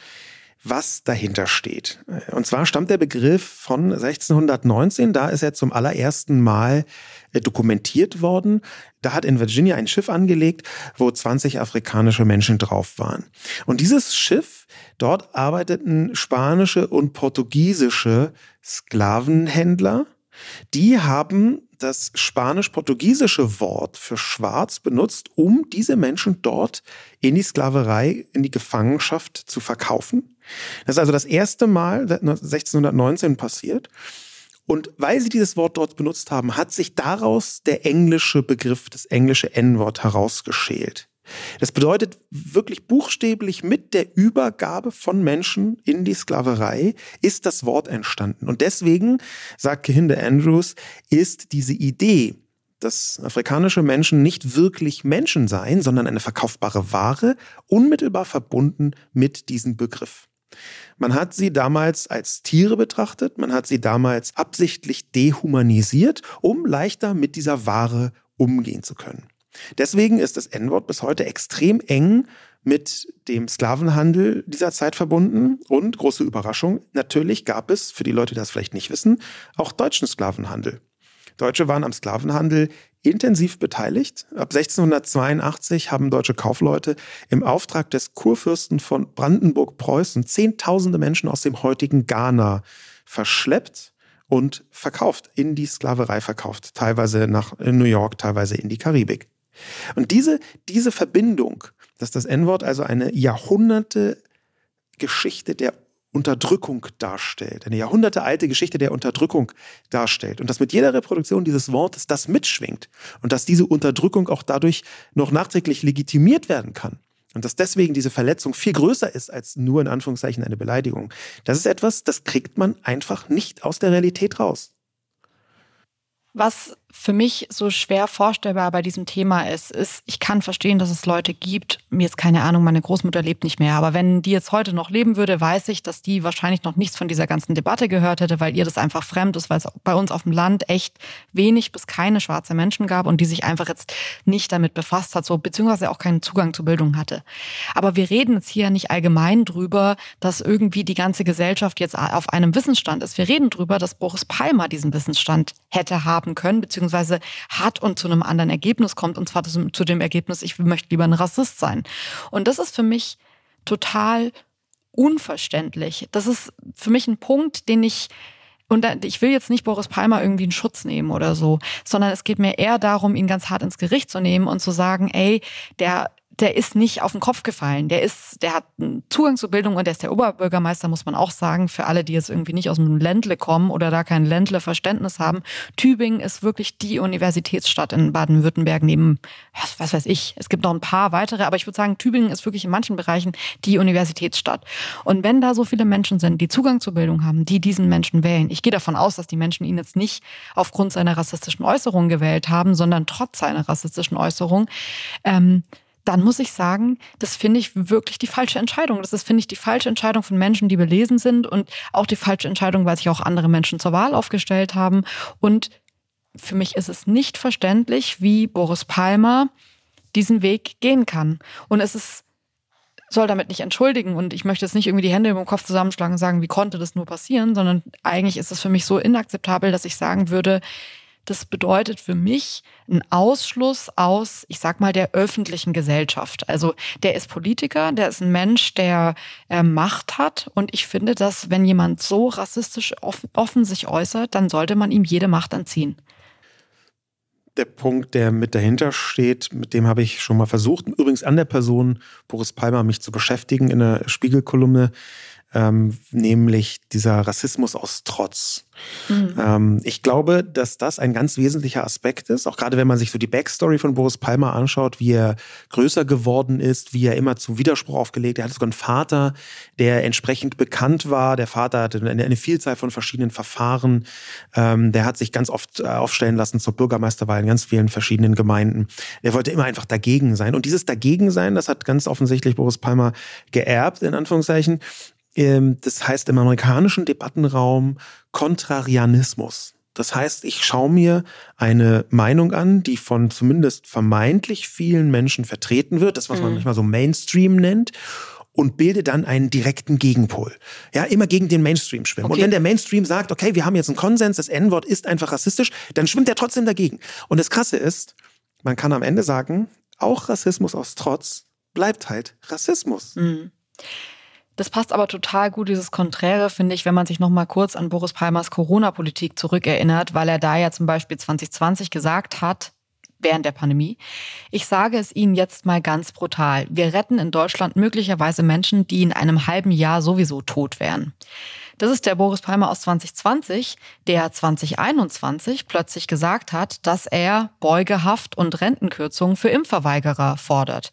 was dahinter steht. Und zwar stammt der Begriff von 1619, da ist er zum allerersten Mal äh, dokumentiert worden. Da hat in Virginia ein Schiff angelegt, wo 20 afrikanische Menschen drauf waren. Und dieses Schiff, dort arbeiteten spanische und portugiesische Sklavenhändler. Die haben das spanisch-portugiesische Wort für schwarz benutzt, um diese Menschen dort in die Sklaverei, in die Gefangenschaft zu verkaufen. Das ist also das erste Mal 1619 passiert. Und weil sie dieses Wort dort benutzt haben, hat sich daraus der englische Begriff, das englische N-Wort herausgeschält. Das bedeutet wirklich buchstäblich mit der Übergabe von Menschen in die Sklaverei ist das Wort entstanden. Und deswegen, sagt Kehinde Andrews, ist diese Idee, dass afrikanische Menschen nicht wirklich Menschen seien, sondern eine verkaufbare Ware, unmittelbar verbunden mit diesem Begriff. Man hat sie damals als Tiere betrachtet, man hat sie damals absichtlich dehumanisiert, um leichter mit dieser Ware umgehen zu können. Deswegen ist das N-Wort bis heute extrem eng mit dem Sklavenhandel dieser Zeit verbunden. Und große Überraschung, natürlich gab es, für die Leute, die das vielleicht nicht wissen, auch deutschen Sklavenhandel. Deutsche waren am Sklavenhandel intensiv beteiligt. Ab 1682 haben deutsche Kaufleute im Auftrag des Kurfürsten von Brandenburg-Preußen Zehntausende Menschen aus dem heutigen Ghana verschleppt und verkauft, in die Sklaverei verkauft, teilweise nach New York, teilweise in die Karibik. Und diese, diese Verbindung, dass das N-Wort also eine Jahrhunderte Geschichte der Unterdrückung darstellt, eine jahrhundertealte Geschichte der Unterdrückung darstellt und dass mit jeder Reproduktion dieses Wortes das mitschwingt und dass diese Unterdrückung auch dadurch noch nachträglich legitimiert werden kann und dass deswegen diese Verletzung viel größer ist als nur in Anführungszeichen eine Beleidigung. Das ist etwas, das kriegt man einfach nicht aus der Realität raus. Was für mich so schwer vorstellbar bei diesem Thema ist, ist, ich kann verstehen, dass es Leute gibt, mir jetzt keine Ahnung, meine Großmutter lebt nicht mehr, aber wenn die jetzt heute noch leben würde, weiß ich, dass die wahrscheinlich noch nichts von dieser ganzen Debatte gehört hätte, weil ihr das einfach fremd ist, weil es bei uns auf dem Land echt wenig bis keine schwarze Menschen gab und die sich einfach jetzt nicht damit befasst hat, so beziehungsweise auch keinen Zugang zur Bildung hatte. Aber wir reden jetzt hier nicht allgemein drüber, dass irgendwie die ganze Gesellschaft jetzt auf einem Wissensstand ist. Wir reden drüber, dass Boris Palmer diesen Wissensstand hätte haben können, beziehungsweise hat und zu einem anderen Ergebnis kommt, und zwar zu dem Ergebnis, ich möchte lieber ein Rassist sein. Und das ist für mich total unverständlich. Das ist für mich ein Punkt, den ich und ich will jetzt nicht Boris Palmer irgendwie in Schutz nehmen oder so, sondern es geht mir eher darum, ihn ganz hart ins Gericht zu nehmen und zu sagen, ey, der der ist nicht auf den Kopf gefallen. Der ist, der hat einen Zugang zur Bildung und der ist der Oberbürgermeister, muss man auch sagen, für alle, die jetzt irgendwie nicht aus dem Ländle kommen oder da kein Ländle-Verständnis haben. Tübingen ist wirklich die Universitätsstadt in Baden-Württemberg neben, was weiß ich, es gibt noch ein paar weitere, aber ich würde sagen, Tübingen ist wirklich in manchen Bereichen die Universitätsstadt. Und wenn da so viele Menschen sind, die Zugang zur Bildung haben, die diesen Menschen wählen, ich gehe davon aus, dass die Menschen ihn jetzt nicht aufgrund seiner rassistischen Äußerung gewählt haben, sondern trotz seiner rassistischen Äußerung, ähm, dann muss ich sagen, das finde ich wirklich die falsche Entscheidung. Das ist, finde ich, die falsche Entscheidung von Menschen, die belesen sind und auch die falsche Entscheidung, weil sich auch andere Menschen zur Wahl aufgestellt haben. Und für mich ist es nicht verständlich, wie Boris Palmer diesen Weg gehen kann. Und es ist soll damit nicht entschuldigen und ich möchte jetzt nicht irgendwie die Hände im Kopf zusammenschlagen und sagen, wie konnte das nur passieren, sondern eigentlich ist es für mich so inakzeptabel, dass ich sagen würde, das bedeutet für mich einen Ausschluss aus, ich sag mal, der öffentlichen Gesellschaft. Also der ist Politiker, der ist ein Mensch, der äh, Macht hat. Und ich finde, dass wenn jemand so rassistisch offen, offen sich äußert, dann sollte man ihm jede Macht entziehen. Der Punkt, der mit dahinter steht, mit dem habe ich schon mal versucht, übrigens an der Person Boris Palmer mich zu beschäftigen in der Spiegelkolumne ähm, nämlich dieser Rassismus aus Trotz. Mhm. Ähm, ich glaube, dass das ein ganz wesentlicher Aspekt ist, auch gerade wenn man sich so die Backstory von Boris Palmer anschaut, wie er größer geworden ist, wie er immer zum Widerspruch aufgelegt. Er hatte sogar einen Vater, der entsprechend bekannt war. Der Vater hatte eine, eine Vielzahl von verschiedenen Verfahren. Ähm, der hat sich ganz oft äh, aufstellen lassen zur Bürgermeisterwahl in ganz vielen verschiedenen Gemeinden. Er wollte immer einfach dagegen sein. Und dieses Dagegensein, das hat ganz offensichtlich Boris Palmer geerbt, in Anführungszeichen. Ähm, das heißt im amerikanischen Debattenraum Kontrarianismus. Das heißt, ich schaue mir eine Meinung an, die von zumindest vermeintlich vielen Menschen vertreten wird, das was man mhm. manchmal so Mainstream nennt, und bilde dann einen direkten Gegenpol. Ja, immer gegen den Mainstream schwimmen. Okay. Und wenn der Mainstream sagt, okay, wir haben jetzt einen Konsens, das N-Wort ist einfach rassistisch, dann schwimmt er trotzdem dagegen. Und das Krasse ist, man kann am Ende sagen, auch Rassismus aus Trotz bleibt halt Rassismus. Mhm. Das passt aber total gut, dieses Konträre, finde ich, wenn man sich noch mal kurz an Boris Palmers Corona-Politik zurückerinnert, weil er da ja zum Beispiel 2020 gesagt hat, während der Pandemie. Ich sage es Ihnen jetzt mal ganz brutal. Wir retten in Deutschland möglicherweise Menschen, die in einem halben Jahr sowieso tot wären. Das ist der Boris Palmer aus 2020, der 2021 plötzlich gesagt hat, dass er Beugehaft und Rentenkürzungen für Impfverweigerer fordert.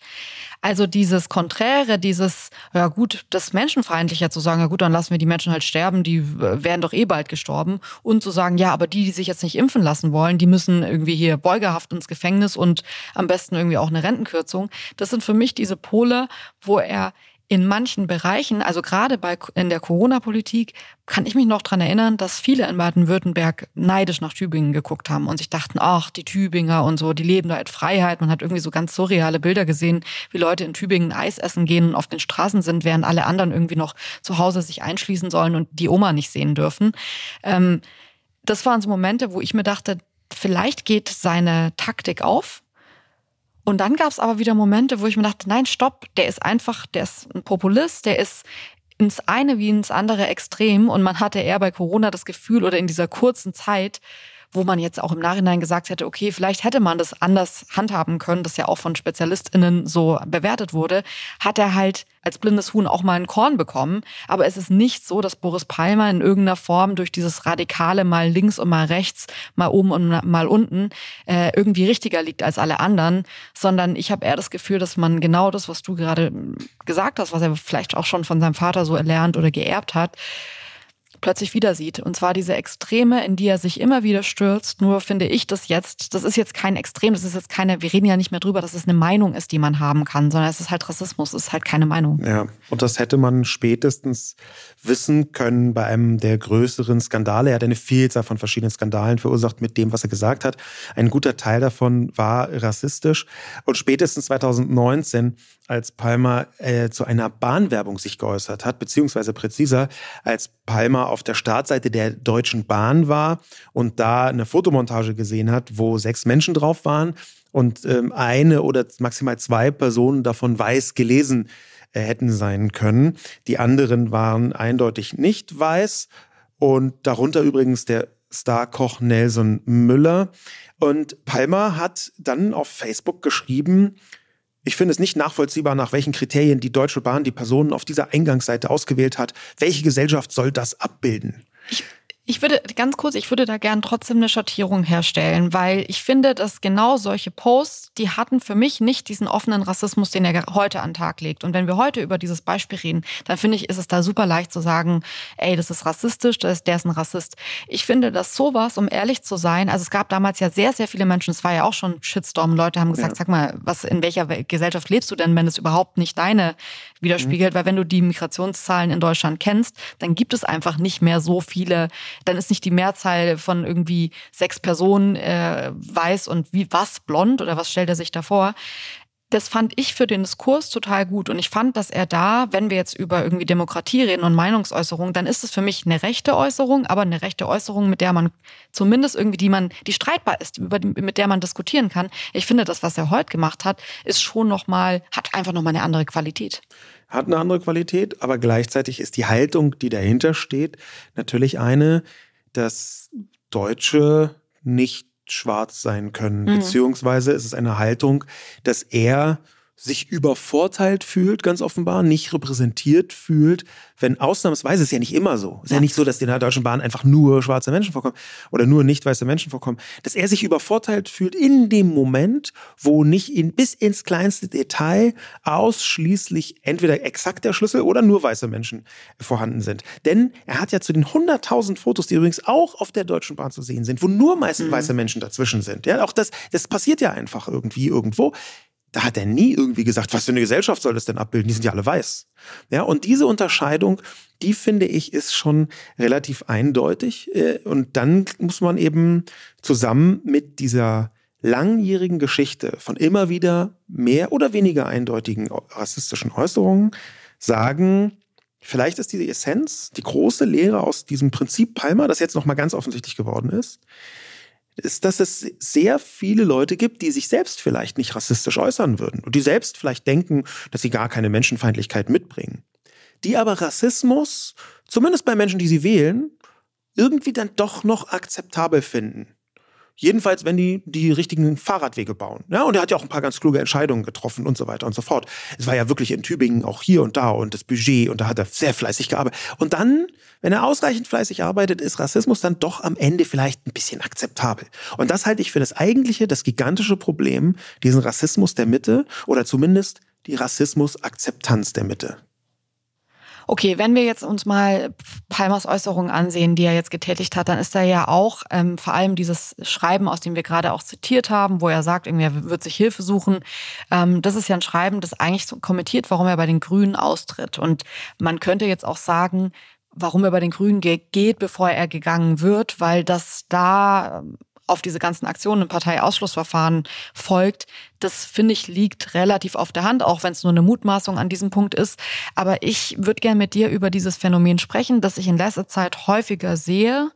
Also dieses Konträre, dieses, ja gut, das Menschenfeindliche zu sagen, ja gut, dann lassen wir die Menschen halt sterben, die äh, wären doch eh bald gestorben. Und zu sagen, ja, aber die, die sich jetzt nicht impfen lassen wollen, die müssen irgendwie hier beugehaft ins Gefängnis und am besten irgendwie auch eine Rentenkürzung. Das sind für mich diese Pole, wo er in manchen Bereichen, also gerade bei in der Corona-Politik, kann ich mich noch dran erinnern, dass viele in Baden-Württemberg neidisch nach Tübingen geguckt haben und sich dachten, ach, die Tübinger und so, die leben da in Freiheit. Man hat irgendwie so ganz surreale Bilder gesehen, wie Leute in Tübingen Eis essen gehen und auf den Straßen sind, während alle anderen irgendwie noch zu Hause sich einschließen sollen und die Oma nicht sehen dürfen. Ähm, das waren so Momente, wo ich mir dachte, vielleicht geht seine Taktik auf und dann gab es aber wieder Momente, wo ich mir dachte, nein, stopp, der ist einfach, der ist ein Populist, der ist ins eine wie ins andere Extrem. Und man hatte eher bei Corona das Gefühl oder in dieser kurzen Zeit, wo man jetzt auch im Nachhinein gesagt hätte, okay, vielleicht hätte man das anders handhaben können, das ja auch von SpezialistInnen so bewertet wurde, hat er halt als blindes Huhn auch mal ein Korn bekommen. Aber es ist nicht so, dass Boris Palmer in irgendeiner Form durch dieses Radikale mal links und mal rechts, mal oben und mal unten äh, irgendwie richtiger liegt als alle anderen, sondern ich habe eher das Gefühl, dass man genau das, was du gerade gesagt hast, was er vielleicht auch schon von seinem Vater so erlernt oder geerbt hat, plötzlich wieder sieht. Und zwar diese Extreme, in die er sich immer wieder stürzt. Nur finde ich das jetzt, das ist jetzt kein Extrem, das ist jetzt keine, wir reden ja nicht mehr drüber, dass es eine Meinung ist, die man haben kann, sondern es ist halt Rassismus, es ist halt keine Meinung. Ja, und das hätte man spätestens wissen können bei einem der größeren Skandale. Er hat eine Vielzahl von verschiedenen Skandalen verursacht mit dem, was er gesagt hat. Ein guter Teil davon war rassistisch. Und spätestens 2019 als Palmer äh, zu einer Bahnwerbung sich geäußert hat, beziehungsweise präziser, als Palmer auf der Startseite der Deutschen Bahn war und da eine Fotomontage gesehen hat, wo sechs Menschen drauf waren und ähm, eine oder maximal zwei Personen davon weiß gelesen äh, hätten sein können. Die anderen waren eindeutig nicht weiß und darunter übrigens der Starkoch Nelson Müller. Und Palmer hat dann auf Facebook geschrieben, ich finde es nicht nachvollziehbar, nach welchen Kriterien die Deutsche Bahn die Personen auf dieser Eingangsseite ausgewählt hat. Welche Gesellschaft soll das abbilden? Ich ich würde ganz kurz, ich würde da gern trotzdem eine Schattierung herstellen, weil ich finde, dass genau solche Posts, die hatten für mich nicht diesen offenen Rassismus, den er heute an den Tag legt. Und wenn wir heute über dieses Beispiel reden, dann finde ich, ist es da super leicht zu sagen, ey, das ist rassistisch, das ist, der ist ein Rassist. Ich finde, dass sowas, um ehrlich zu sein, also es gab damals ja sehr, sehr viele Menschen, es war ja auch schon Shitstorm, Leute haben gesagt, ja. sag mal, was, in welcher Gesellschaft lebst du denn, wenn es überhaupt nicht deine widerspiegelt? Mhm. Weil wenn du die Migrationszahlen in Deutschland kennst, dann gibt es einfach nicht mehr so viele dann ist nicht die Mehrzahl von irgendwie sechs Personen äh, weiß und wie was blond oder was stellt er sich da vor. Das fand ich für den Diskurs total gut. Und ich fand, dass er da, wenn wir jetzt über irgendwie Demokratie reden und Meinungsäußerung, dann ist es für mich eine rechte Äußerung, aber eine rechte Äußerung, mit der man zumindest irgendwie, die man, die streitbar ist, über mit der man diskutieren kann. Ich finde, das, was er heute gemacht hat, ist schon nochmal, hat einfach nochmal eine andere Qualität hat eine andere Qualität, aber gleichzeitig ist die Haltung, die dahinter steht, natürlich eine, dass Deutsche nicht schwarz sein können, mhm. beziehungsweise ist es eine Haltung, dass er sich übervorteilt fühlt, ganz offenbar, nicht repräsentiert fühlt, wenn ausnahmsweise ist ja nicht immer so. Ist ja, ja nicht so, dass in der Deutschen Bahn einfach nur schwarze Menschen vorkommen oder nur nicht weiße Menschen vorkommen, dass er sich übervorteilt fühlt in dem Moment, wo nicht in, bis ins kleinste Detail ausschließlich entweder exakt der Schlüssel oder nur weiße Menschen vorhanden sind. Denn er hat ja zu den 100.000 Fotos, die übrigens auch auf der Deutschen Bahn zu sehen sind, wo nur meist mhm. weiße Menschen dazwischen sind. Ja, auch das, das passiert ja einfach irgendwie irgendwo da hat er nie irgendwie gesagt, was für eine Gesellschaft soll das denn abbilden? Die sind ja alle weiß. Ja, und diese Unterscheidung, die finde ich, ist schon relativ eindeutig. Äh, und dann muss man eben zusammen mit dieser langjährigen Geschichte von immer wieder mehr oder weniger eindeutigen rassistischen Äußerungen sagen, vielleicht ist diese Essenz, die große Lehre aus diesem Prinzip Palmer, das jetzt nochmal ganz offensichtlich geworden ist, ist, dass es sehr viele Leute gibt, die sich selbst vielleicht nicht rassistisch äußern würden und die selbst vielleicht denken, dass sie gar keine Menschenfeindlichkeit mitbringen. Die aber Rassismus, zumindest bei Menschen, die sie wählen, irgendwie dann doch noch akzeptabel finden. Jedenfalls, wenn die die richtigen Fahrradwege bauen. Ja, und er hat ja auch ein paar ganz kluge Entscheidungen getroffen und so weiter und so fort. Es war ja wirklich in Tübingen auch hier und da und das Budget und da hat er sehr fleißig gearbeitet. Und dann, wenn er ausreichend fleißig arbeitet, ist Rassismus dann doch am Ende vielleicht ein bisschen akzeptabel. Und das halte ich für das eigentliche, das gigantische Problem, diesen Rassismus der Mitte oder zumindest die Rassismusakzeptanz der Mitte. Okay, wenn wir jetzt uns mal Palmers Äußerungen ansehen, die er jetzt getätigt hat, dann ist da ja auch ähm, vor allem dieses Schreiben, aus dem wir gerade auch zitiert haben, wo er sagt, irgendwie er wird sich Hilfe suchen. Ähm, das ist ja ein Schreiben, das eigentlich so kommentiert, warum er bei den Grünen austritt. Und man könnte jetzt auch sagen, warum er bei den Grünen geht, bevor er gegangen wird, weil das da ähm, auf diese ganzen Aktionen im Parteiausschlussverfahren folgt, das finde ich liegt relativ auf der Hand, auch wenn es nur eine Mutmaßung an diesem Punkt ist. Aber ich würde gerne mit dir über dieses Phänomen sprechen, das ich in letzter Zeit häufiger sehe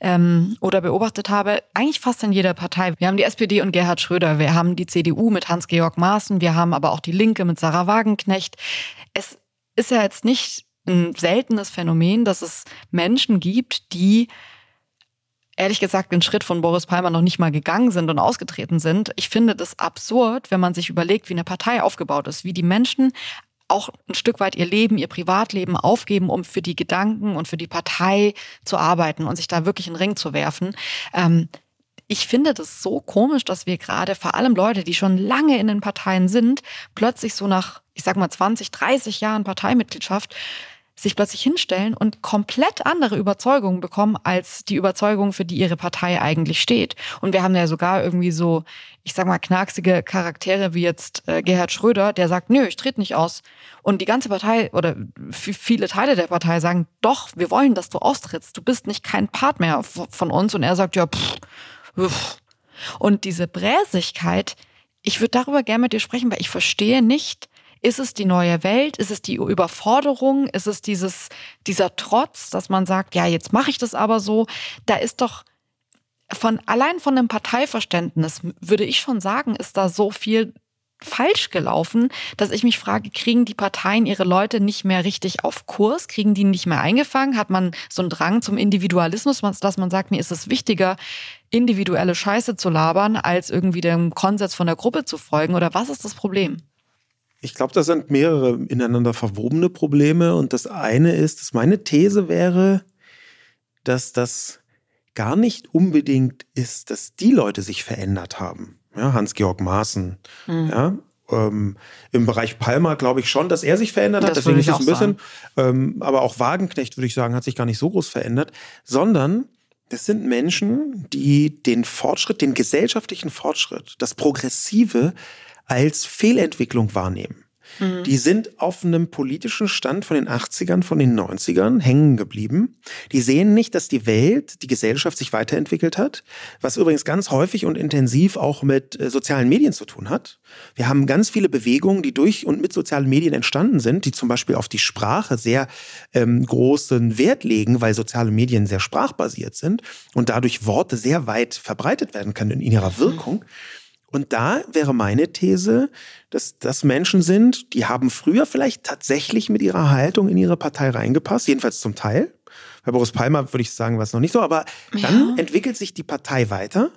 ähm, oder beobachtet habe, eigentlich fast in jeder Partei. Wir haben die SPD und Gerhard Schröder, wir haben die CDU mit Hans-Georg Maaßen, wir haben aber auch die Linke mit Sarah Wagenknecht. Es ist ja jetzt nicht ein seltenes Phänomen, dass es Menschen gibt, die ehrlich gesagt den Schritt von Boris Palmer noch nicht mal gegangen sind und ausgetreten sind. Ich finde das absurd, wenn man sich überlegt, wie eine Partei aufgebaut ist, wie die Menschen auch ein Stück weit ihr Leben, ihr Privatleben aufgeben, um für die Gedanken und für die Partei zu arbeiten und sich da wirklich in den Ring zu werfen. Ähm, ich finde das so komisch, dass wir gerade vor allem Leute, die schon lange in den Parteien sind, plötzlich so nach, ich sag mal, 20, 30 Jahren Parteimitgliedschaft sich plötzlich hinstellen und komplett andere Überzeugungen bekommen als die Überzeugung, für die ihre Partei eigentlich steht. Und wir haben ja sogar irgendwie so, ich sag mal, knacksige Charaktere wie jetzt äh, Gerhard Schröder, der sagt, nö, ich trete nicht aus. Und die ganze Partei oder viele Teile der Partei sagen, doch, wir wollen, dass du austrittst. Du bist nicht kein Part mehr von uns. Und er sagt, ja, pff, pff. Und diese Bräsigkeit, ich würde darüber gerne mit dir sprechen, weil ich verstehe nicht, ist es die neue Welt? Ist es die Überforderung? Ist es dieses, dieser Trotz, dass man sagt, ja, jetzt mache ich das aber so? Da ist doch von, allein von dem Parteiverständnis würde ich schon sagen, ist da so viel falsch gelaufen, dass ich mich frage, kriegen die Parteien ihre Leute nicht mehr richtig auf Kurs? Kriegen die nicht mehr eingefangen? Hat man so einen Drang zum Individualismus, dass man sagt, mir ist es wichtiger, individuelle Scheiße zu labern, als irgendwie dem Konsens von der Gruppe zu folgen? Oder was ist das Problem? Ich glaube, das sind mehrere ineinander verwobene Probleme. Und das eine ist, dass meine These wäre, dass das gar nicht unbedingt ist, dass die Leute sich verändert haben. Ja, Hans-Georg Maaßen. Mhm. Ja, ähm, Im Bereich Palmer glaube ich schon, dass er sich verändert hat. Das Deswegen ist es ein bisschen. Ähm, aber auch Wagenknecht, würde ich sagen, hat sich gar nicht so groß verändert. Sondern das sind Menschen, die den Fortschritt, den gesellschaftlichen Fortschritt, das Progressive als Fehlentwicklung wahrnehmen. Mhm. Die sind auf einem politischen Stand von den 80ern, von den 90ern hängen geblieben. Die sehen nicht, dass die Welt, die Gesellschaft sich weiterentwickelt hat, was übrigens ganz häufig und intensiv auch mit äh, sozialen Medien zu tun hat. Wir haben ganz viele Bewegungen, die durch und mit sozialen Medien entstanden sind, die zum Beispiel auf die Sprache sehr ähm, großen Wert legen, weil soziale Medien sehr sprachbasiert sind und dadurch Worte sehr weit verbreitet werden können in ihrer Wirkung. Mhm. Und da wäre meine These, dass das Menschen sind, die haben früher vielleicht tatsächlich mit ihrer Haltung in ihre Partei reingepasst, jedenfalls zum Teil. Bei Boris Palmer würde ich sagen, war es noch nicht so, aber dann ja. entwickelt sich die Partei weiter.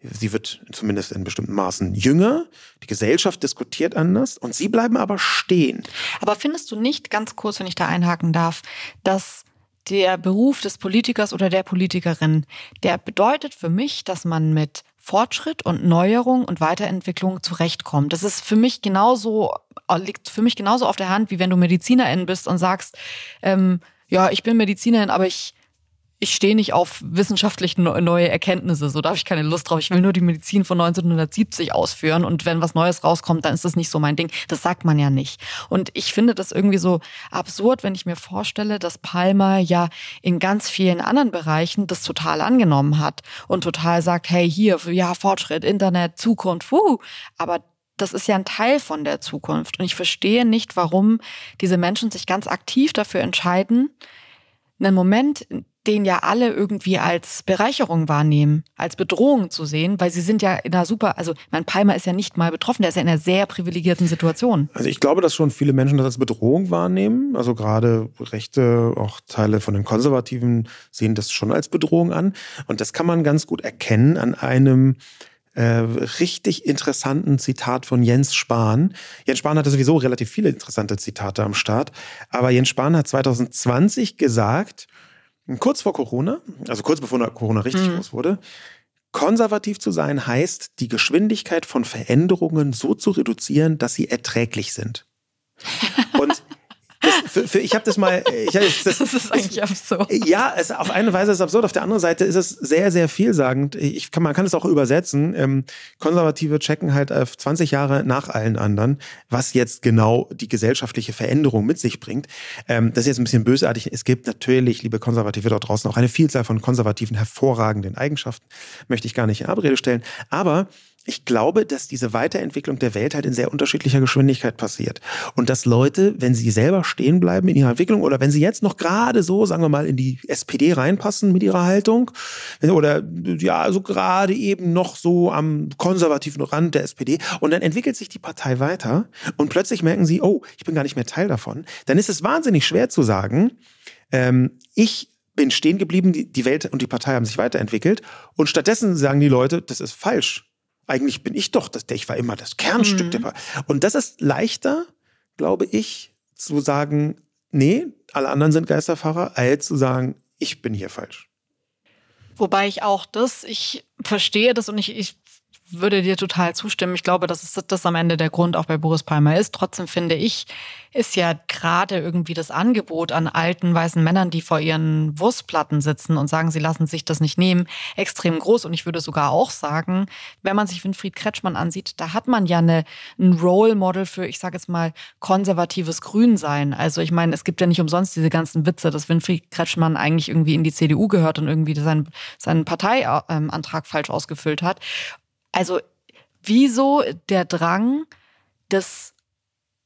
Sie wird zumindest in bestimmten Maßen jünger. Die Gesellschaft diskutiert anders und Sie bleiben aber stehen. Aber findest du nicht, ganz kurz, wenn ich da einhaken darf, dass der Beruf des Politikers oder der Politikerin, der bedeutet für mich, dass man mit Fortschritt und Neuerung und Weiterentwicklung zurechtkommt. Das ist für mich genauso, liegt für mich genauso auf der Hand, wie wenn du Medizinerin bist und sagst, ähm, ja, ich bin Medizinerin, aber ich ich stehe nicht auf wissenschaftlich neue Erkenntnisse, so da habe ich keine Lust drauf. Ich will nur die Medizin von 1970 ausführen und wenn was Neues rauskommt, dann ist das nicht so mein Ding. Das sagt man ja nicht. Und ich finde das irgendwie so absurd, wenn ich mir vorstelle, dass Palmer ja in ganz vielen anderen Bereichen das total angenommen hat und total sagt, hey, hier, ja, Fortschritt, Internet, Zukunft, wuh. Aber das ist ja ein Teil von der Zukunft. Und ich verstehe nicht, warum diese Menschen sich ganz aktiv dafür entscheiden, einen Moment, den ja alle irgendwie als Bereicherung wahrnehmen, als Bedrohung zu sehen, weil sie sind ja in einer super, also mein Palmer ist ja nicht mal betroffen, der ist ja in einer sehr privilegierten Situation. Also ich glaube, dass schon viele Menschen das als Bedrohung wahrnehmen. Also gerade Rechte, auch Teile von den Konservativen sehen das schon als Bedrohung an. Und das kann man ganz gut erkennen an einem äh, richtig interessanten Zitat von Jens Spahn. Jens Spahn hatte sowieso relativ viele interessante Zitate am Start, aber Jens Spahn hat 2020 gesagt, kurz vor Corona, also kurz bevor Corona richtig mhm. groß wurde, konservativ zu sein heißt, die Geschwindigkeit von Veränderungen so zu reduzieren, dass sie erträglich sind. Und für, für, ich habe das mal. Ich, das, das ist eigentlich absurd. Ja, es, auf eine Weise ist es absurd. Auf der anderen Seite ist es sehr, sehr vielsagend. Ich kann, man kann es auch übersetzen. Ähm, Konservative checken halt auf 20 Jahre nach allen anderen, was jetzt genau die gesellschaftliche Veränderung mit sich bringt. Ähm, das ist jetzt ein bisschen bösartig. Es gibt natürlich, liebe Konservative dort draußen, auch eine Vielzahl von konservativen hervorragenden Eigenschaften. Möchte ich gar nicht in Abrede stellen. Aber ich glaube, dass diese Weiterentwicklung der Welt halt in sehr unterschiedlicher Geschwindigkeit passiert. Und dass Leute, wenn sie selber stehen bleiben in ihrer Entwicklung oder wenn sie jetzt noch gerade so, sagen wir mal, in die SPD reinpassen mit ihrer Haltung oder ja, so gerade eben noch so am konservativen Rand der SPD und dann entwickelt sich die Partei weiter und plötzlich merken sie, oh, ich bin gar nicht mehr Teil davon, dann ist es wahnsinnig schwer zu sagen, ähm, ich bin stehen geblieben, die Welt und die Partei haben sich weiterentwickelt und stattdessen sagen die Leute, das ist falsch eigentlich bin ich doch das, ich war immer das Kernstück mhm. der. Und das ist leichter, glaube ich, zu sagen, nee, alle anderen sind Geisterfahrer, als zu sagen, ich bin hier falsch. Wobei ich auch das, ich verstehe das und ich, ich würde dir total zustimmen. Ich glaube, dass es das am Ende der Grund auch bei Boris Palmer ist. Trotzdem finde ich, ist ja gerade irgendwie das Angebot an alten weißen Männern, die vor ihren Wurstplatten sitzen und sagen, sie lassen sich das nicht nehmen, extrem groß. Und ich würde sogar auch sagen, wenn man sich Winfried Kretschmann ansieht, da hat man ja eine, ein Role Model für, ich sage jetzt mal, konservatives Grünsein. Also ich meine, es gibt ja nicht umsonst diese ganzen Witze, dass Winfried Kretschmann eigentlich irgendwie in die CDU gehört und irgendwie seinen, seinen Parteiantrag falsch ausgefüllt hat. Also wieso der Drang, das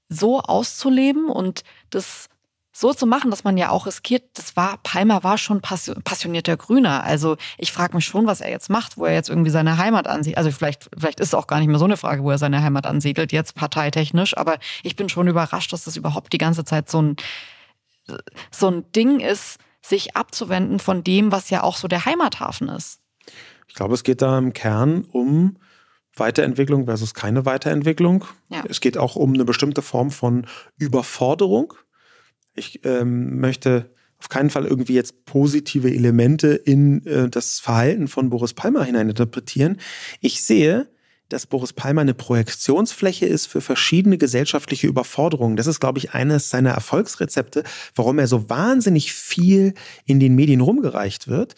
so auszuleben und das so zu machen, dass man ja auch riskiert, das war, Palmer war schon passionierter Grüner. Also ich frage mich schon, was er jetzt macht, wo er jetzt irgendwie seine Heimat ansiedelt. Also vielleicht, vielleicht ist es auch gar nicht mehr so eine Frage, wo er seine Heimat ansiedelt, jetzt parteitechnisch, aber ich bin schon überrascht, dass das überhaupt die ganze Zeit so ein, so ein Ding ist, sich abzuwenden von dem, was ja auch so der Heimathafen ist. Ich glaube, es geht da im Kern um Weiterentwicklung versus keine Weiterentwicklung. Ja. Es geht auch um eine bestimmte Form von Überforderung. Ich ähm, möchte auf keinen Fall irgendwie jetzt positive Elemente in äh, das Verhalten von Boris Palmer hineininterpretieren. Ich sehe, dass Boris Palmer eine Projektionsfläche ist für verschiedene gesellschaftliche Überforderungen. Das ist, glaube ich, eines seiner Erfolgsrezepte, warum er so wahnsinnig viel in den Medien rumgereicht wird.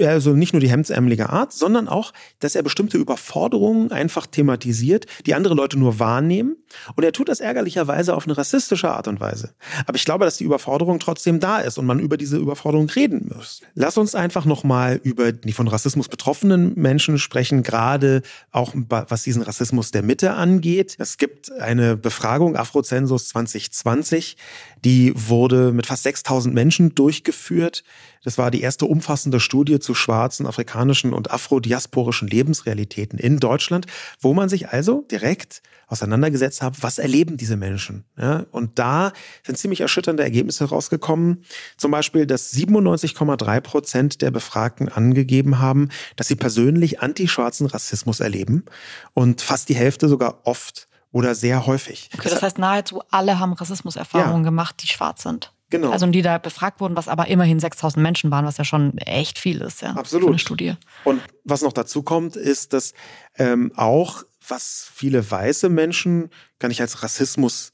Also nicht nur die hemdsärmelige Art, sondern auch, dass er bestimmte Überforderungen einfach thematisiert, die andere Leute nur wahrnehmen. Und er tut das ärgerlicherweise auf eine rassistische Art und Weise. Aber ich glaube, dass die Überforderung trotzdem da ist und man über diese Überforderung reden muss. Lass uns einfach nochmal über die von Rassismus betroffenen Menschen sprechen, gerade auch was diesen Rassismus der Mitte angeht. Es gibt eine Befragung, Afrozensus 2020, die wurde mit fast 6000 Menschen durchgeführt. Das war die erste umfassende Studie zu schwarzen, afrikanischen und afrodiasporischen Lebensrealitäten in Deutschland, wo man sich also direkt auseinandergesetzt hat, was erleben diese Menschen. Und da sind ziemlich erschütternde Ergebnisse rausgekommen. Zum Beispiel, dass 97,3 Prozent der Befragten angegeben haben, dass sie persönlich antischwarzen Rassismus erleben und fast die Hälfte sogar oft oder sehr häufig. Okay, das heißt, nahezu alle haben Rassismuserfahrungen ja. gemacht, die schwarz sind. Genau. Also die da befragt wurden, was aber immerhin 6000 Menschen waren, was ja schon echt viel ist, ja. Absolut. Für eine Studie. Und was noch dazu kommt, ist, dass ähm, auch, was viele weiße Menschen gar nicht als Rassismus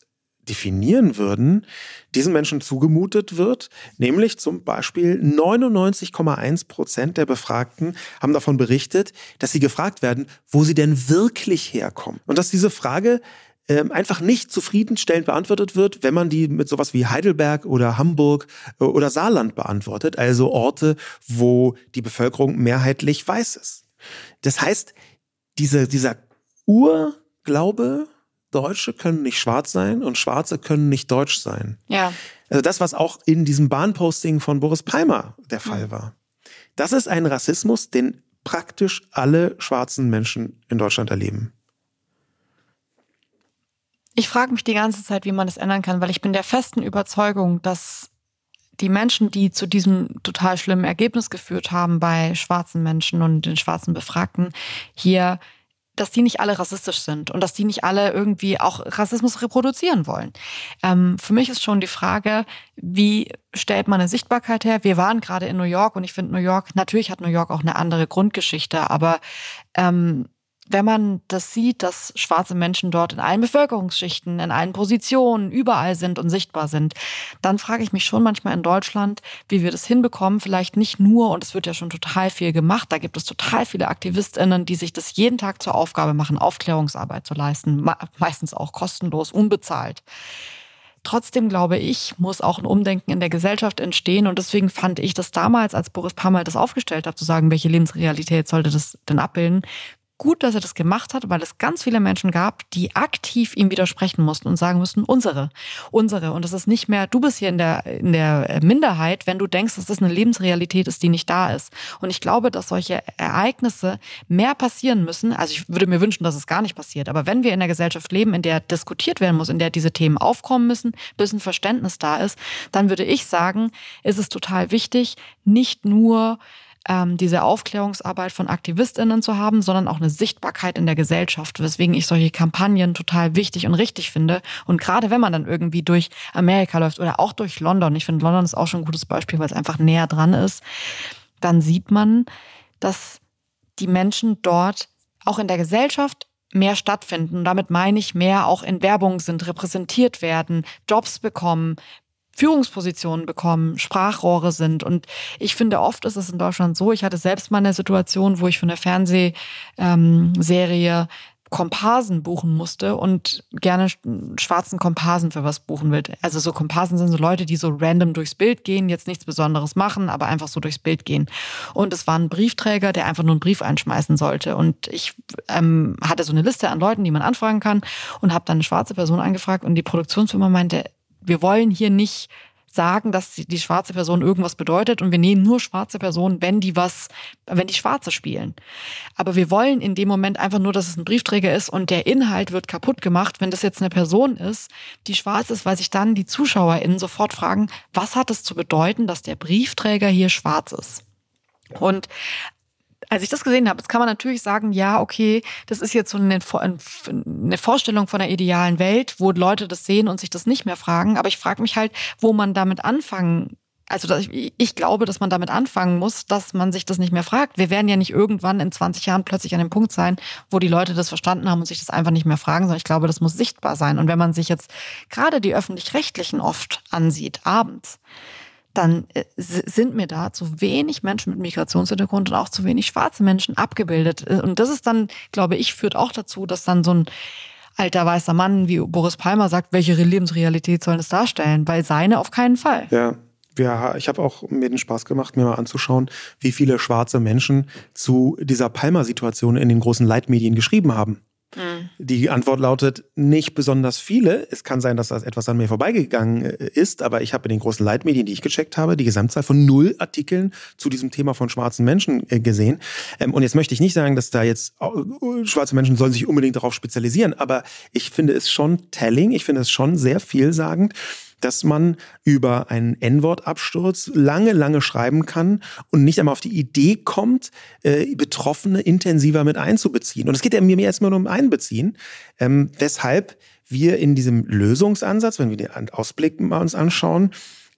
definieren würden, diesen Menschen zugemutet wird. Nämlich zum Beispiel 99,1 Prozent der Befragten haben davon berichtet, dass sie gefragt werden, wo sie denn wirklich herkommen. Und dass diese Frage ähm, einfach nicht zufriedenstellend beantwortet wird, wenn man die mit sowas wie Heidelberg oder Hamburg äh, oder Saarland beantwortet, also Orte, wo die Bevölkerung mehrheitlich weiß ist. Das heißt, diese, dieser Urglaube, Deutsche können nicht schwarz sein und Schwarze können nicht deutsch sein. Ja. Also das, was auch in diesem Bahnposting von Boris Palmer der Fall war. Das ist ein Rassismus, den praktisch alle schwarzen Menschen in Deutschland erleben. Ich frage mich die ganze Zeit, wie man das ändern kann, weil ich bin der festen Überzeugung, dass die Menschen, die zu diesem total schlimmen Ergebnis geführt haben bei schwarzen Menschen und den schwarzen Befragten, hier dass die nicht alle rassistisch sind und dass die nicht alle irgendwie auch Rassismus reproduzieren wollen. Ähm, für mich ist schon die Frage, wie stellt man eine Sichtbarkeit her? Wir waren gerade in New York und ich finde New York, natürlich hat New York auch eine andere Grundgeschichte, aber ähm, wenn man das sieht, dass schwarze Menschen dort in allen Bevölkerungsschichten, in allen Positionen, überall sind und sichtbar sind, dann frage ich mich schon manchmal in Deutschland, wie wir das hinbekommen. Vielleicht nicht nur, und es wird ja schon total viel gemacht, da gibt es total viele AktivistInnen, die sich das jeden Tag zur Aufgabe machen, Aufklärungsarbeit zu leisten, meistens auch kostenlos, unbezahlt. Trotzdem glaube ich, muss auch ein Umdenken in der Gesellschaft entstehen. Und deswegen fand ich das damals, als Boris Palmer das aufgestellt hat, zu sagen, welche Lebensrealität sollte das denn abbilden, gut, dass er das gemacht hat, weil es ganz viele Menschen gab, die aktiv ihm widersprechen mussten und sagen mussten, unsere, unsere. Und es ist nicht mehr, du bist hier in der, in der Minderheit, wenn du denkst, dass das eine Lebensrealität ist, die nicht da ist. Und ich glaube, dass solche Ereignisse mehr passieren müssen. Also ich würde mir wünschen, dass es gar nicht passiert. Aber wenn wir in der Gesellschaft leben, in der diskutiert werden muss, in der diese Themen aufkommen müssen, bis ein Verständnis da ist, dann würde ich sagen, ist es total wichtig, nicht nur ähm, diese Aufklärungsarbeit von AktivistInnen zu haben, sondern auch eine Sichtbarkeit in der Gesellschaft, weswegen ich solche Kampagnen total wichtig und richtig finde. Und gerade wenn man dann irgendwie durch Amerika läuft oder auch durch London, ich finde London ist auch schon ein gutes Beispiel, weil es einfach näher dran ist, dann sieht man, dass die Menschen dort auch in der Gesellschaft mehr stattfinden. Und damit meine ich mehr auch in Werbung sind, repräsentiert werden, Jobs bekommen, Führungspositionen bekommen, Sprachrohre sind. Und ich finde, oft ist es in Deutschland so, ich hatte selbst mal eine Situation, wo ich für eine Fernsehserie ähm, Komparsen buchen musste und gerne schwarzen Komparsen für was buchen will. Also so Komparsen sind so Leute, die so random durchs Bild gehen, jetzt nichts Besonderes machen, aber einfach so durchs Bild gehen. Und es war ein Briefträger, der einfach nur einen Brief einschmeißen sollte. Und ich ähm, hatte so eine Liste an Leuten, die man anfragen kann und habe dann eine schwarze Person angefragt und die Produktionsfirma meinte, wir wollen hier nicht sagen, dass die schwarze Person irgendwas bedeutet und wir nehmen nur schwarze Personen, wenn die was, wenn die Schwarze spielen. Aber wir wollen in dem Moment einfach nur, dass es ein Briefträger ist und der Inhalt wird kaputt gemacht, wenn das jetzt eine Person ist, die schwarz ist, weil sich dann die ZuschauerInnen sofort fragen, was hat es zu bedeuten, dass der Briefträger hier schwarz ist? Und als ich das gesehen habe, jetzt kann man natürlich sagen, ja, okay, das ist jetzt so eine, Vorstellung von der idealen Welt, wo Leute das sehen und sich das nicht mehr fragen. Aber ich frage mich halt, wo man damit anfangen also ich glaube, dass man damit anfangen muss, dass man sich das nicht mehr fragt. Wir werden ja nicht irgendwann in 20 Jahren plötzlich an dem Punkt sein, wo die Leute das verstanden haben und sich das einfach nicht mehr fragen, sondern ich glaube, das muss sichtbar sein. Und wenn man sich jetzt gerade die öffentlich-rechtlichen oft ansieht, abends, dann äh, sind mir da zu wenig Menschen mit Migrationshintergrund und auch zu wenig schwarze Menschen abgebildet. Äh, und das ist dann, glaube ich, führt auch dazu, dass dann so ein alter weißer Mann wie Boris Palmer sagt, welche Lebensrealität soll es darstellen? Weil seine auf keinen Fall. Ja. Ja, ich habe auch mir den Spaß gemacht, mir mal anzuschauen, wie viele schwarze Menschen zu dieser Palmer-Situation in den großen Leitmedien geschrieben haben. Mhm. Die Antwort lautet nicht besonders viele. Es kann sein, dass das etwas an mir vorbeigegangen äh, ist, aber ich habe in den großen Leitmedien, die ich gecheckt habe, die Gesamtzahl von null Artikeln zu diesem Thema von schwarzen Menschen äh, gesehen. Ähm, und jetzt möchte ich nicht sagen, dass da jetzt äh, schwarze Menschen sollen sich unbedingt darauf spezialisieren, aber ich finde es schon telling, ich finde es schon sehr vielsagend dass man über einen N-Wort-Absturz lange, lange schreiben kann und nicht einmal auf die Idee kommt, äh, Betroffene intensiver mit einzubeziehen. Und es geht ja mir erstmal nur um Einbeziehen, ähm, weshalb wir in diesem Lösungsansatz, wenn wir den Ausblick mal uns anschauen,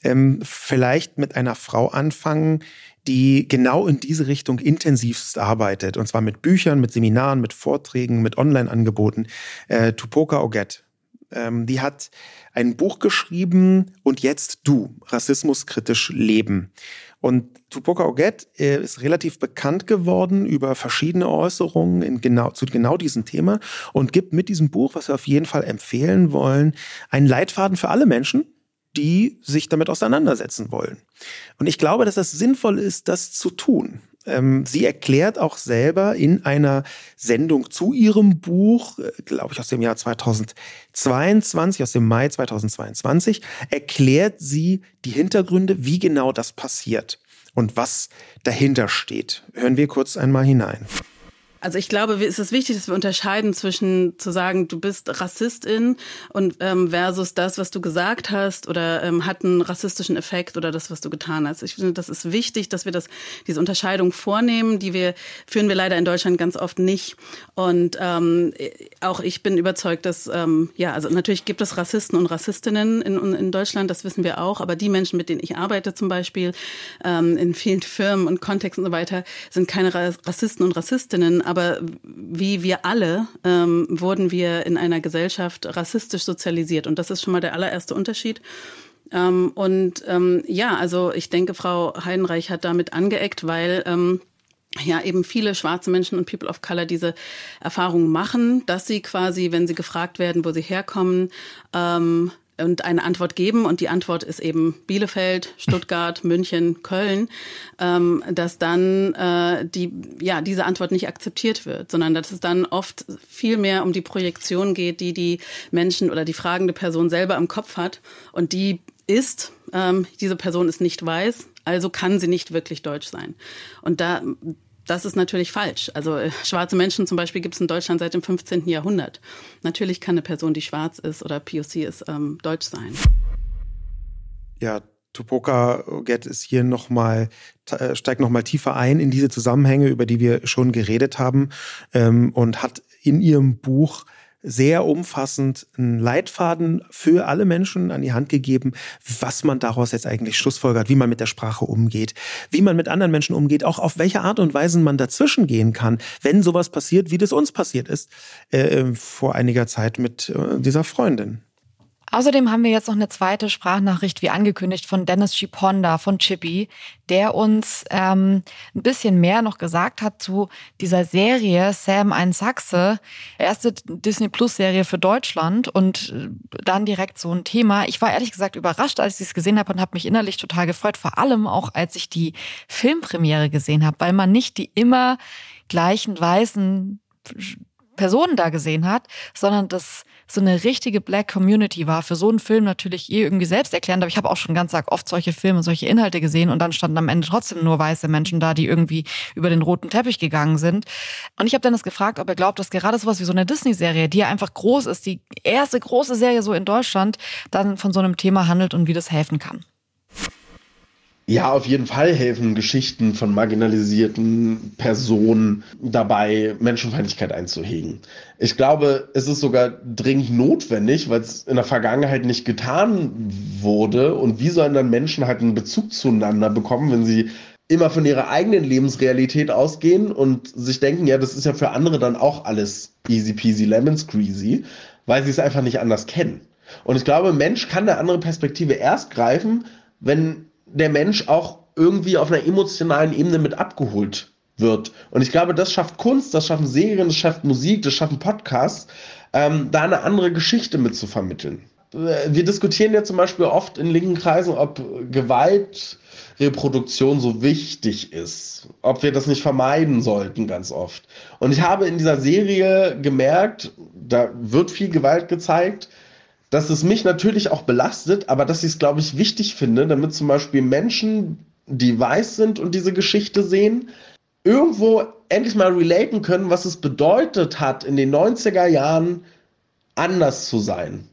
ähm, vielleicht mit einer Frau anfangen, die genau in diese Richtung intensivst arbeitet. Und zwar mit Büchern, mit Seminaren, mit Vorträgen, mit Online-Angeboten. Äh, Tupoka Oget. Ähm, die hat ein Buch geschrieben und jetzt du, rassismuskritisch leben. Und Tupoka Oget äh, ist relativ bekannt geworden über verschiedene Äußerungen genau, zu genau diesem Thema und gibt mit diesem Buch, was wir auf jeden Fall empfehlen wollen, einen Leitfaden für alle Menschen, die sich damit auseinandersetzen wollen. Und ich glaube, dass es sinnvoll ist, das zu tun. Ähm, sie erklärt auch selber in einer Sendung zu ihrem Buch, äh, glaube ich aus dem Jahr 2022, aus dem Mai 2022, erklärt sie die Hintergründe, wie genau das passiert und was dahinter steht. Hören wir kurz einmal hinein. Also ich glaube, es ist wichtig, dass wir unterscheiden zwischen zu sagen, du bist Rassistin und ähm, versus das, was du gesagt hast oder ähm, hat einen rassistischen Effekt oder das, was du getan hast. Ich finde, das ist wichtig, dass wir das diese Unterscheidung vornehmen. Die wir führen wir leider in Deutschland ganz oft nicht. Und ähm, auch ich bin überzeugt, dass ähm, ja, also natürlich gibt es Rassisten und Rassistinnen in, in Deutschland, das wissen wir auch. Aber die Menschen, mit denen ich arbeite, zum Beispiel ähm, in vielen Firmen und Kontexten und so weiter, sind keine Rassisten und Rassistinnen aber wie wir alle ähm, wurden wir in einer Gesellschaft rassistisch sozialisiert. Und das ist schon mal der allererste Unterschied. Ähm, und ähm, ja, also ich denke, Frau Heidenreich hat damit angeeckt, weil ähm, ja eben viele schwarze Menschen und People of Color diese Erfahrung machen, dass sie quasi, wenn sie gefragt werden, wo sie herkommen, ähm, und eine Antwort geben. Und die Antwort ist eben Bielefeld, Stuttgart, München, Köln, ähm, dass dann äh, die ja diese Antwort nicht akzeptiert wird, sondern dass es dann oft viel mehr um die Projektion geht, die die Menschen oder die fragende Person selber im Kopf hat. Und die ist ähm, diese Person ist nicht weiß, also kann sie nicht wirklich deutsch sein. Und da das ist natürlich falsch. Also äh, schwarze Menschen zum Beispiel gibt es in Deutschland seit dem 15. Jahrhundert. Natürlich kann eine Person, die schwarz ist oder POC ist, ähm, deutsch sein. Ja, Tupoka Get ist hier nochmal, äh, steigt nochmal tiefer ein in diese Zusammenhänge, über die wir schon geredet haben ähm, und hat in ihrem Buch sehr umfassend einen Leitfaden für alle Menschen an die Hand gegeben, was man daraus jetzt eigentlich schlussfolgert, wie man mit der Sprache umgeht, wie man mit anderen Menschen umgeht, auch auf welche Art und Weise man dazwischen gehen kann, wenn sowas passiert, wie das uns passiert ist äh, vor einiger Zeit mit äh, dieser Freundin. Außerdem haben wir jetzt noch eine zweite Sprachnachricht, wie angekündigt, von Dennis Chiponda von Chippy, der uns ähm, ein bisschen mehr noch gesagt hat zu dieser Serie Sam ein Sachse, erste Disney Plus Serie für Deutschland und äh, dann direkt so ein Thema. Ich war ehrlich gesagt überrascht, als ich es gesehen habe und habe mich innerlich total gefreut, vor allem auch als ich die Filmpremiere gesehen habe, weil man nicht die immer gleichen weißen Personen da gesehen hat, sondern das so eine richtige Black Community war. Für so einen Film natürlich eh irgendwie selbst erklärend, aber ich habe auch schon ganz oft solche Filme, solche Inhalte gesehen und dann standen am Ende trotzdem nur weiße Menschen da, die irgendwie über den roten Teppich gegangen sind. Und ich habe Dennis gefragt, ob er glaubt, dass gerade sowas wie so eine Disney-Serie, die ja einfach groß ist, die erste große Serie so in Deutschland, dann von so einem Thema handelt und wie das helfen kann. Ja, auf jeden Fall helfen Geschichten von marginalisierten Personen dabei, Menschenfeindlichkeit einzuhegen. Ich glaube, es ist sogar dringend notwendig, weil es in der Vergangenheit nicht getan wurde. Und wie sollen dann Menschen halt einen Bezug zueinander bekommen, wenn sie immer von ihrer eigenen Lebensrealität ausgehen und sich denken, ja, das ist ja für andere dann auch alles easy peasy lemon squeezy, weil sie es einfach nicht anders kennen. Und ich glaube, Mensch kann eine andere Perspektive erst greifen, wenn der Mensch auch irgendwie auf einer emotionalen Ebene mit abgeholt wird. Und ich glaube, das schafft Kunst, das schaffen Serien, das schafft Musik, das schaffen Podcasts, ähm, da eine andere Geschichte mit zu vermitteln. wir diskutieren ja zum Beispiel oft in linken Kreisen, ob Gewaltreproduktion so wichtig ist, ob wir das nicht vermeiden sollten ganz oft. Und ich habe in dieser Serie gemerkt, da wird viel Gewalt gezeigt, dass es mich natürlich auch belastet, aber dass ich es, glaube ich, wichtig finde, damit zum Beispiel Menschen, die weiß sind und diese Geschichte sehen, irgendwo endlich mal relaten können, was es bedeutet hat, in den 90er Jahren anders zu sein,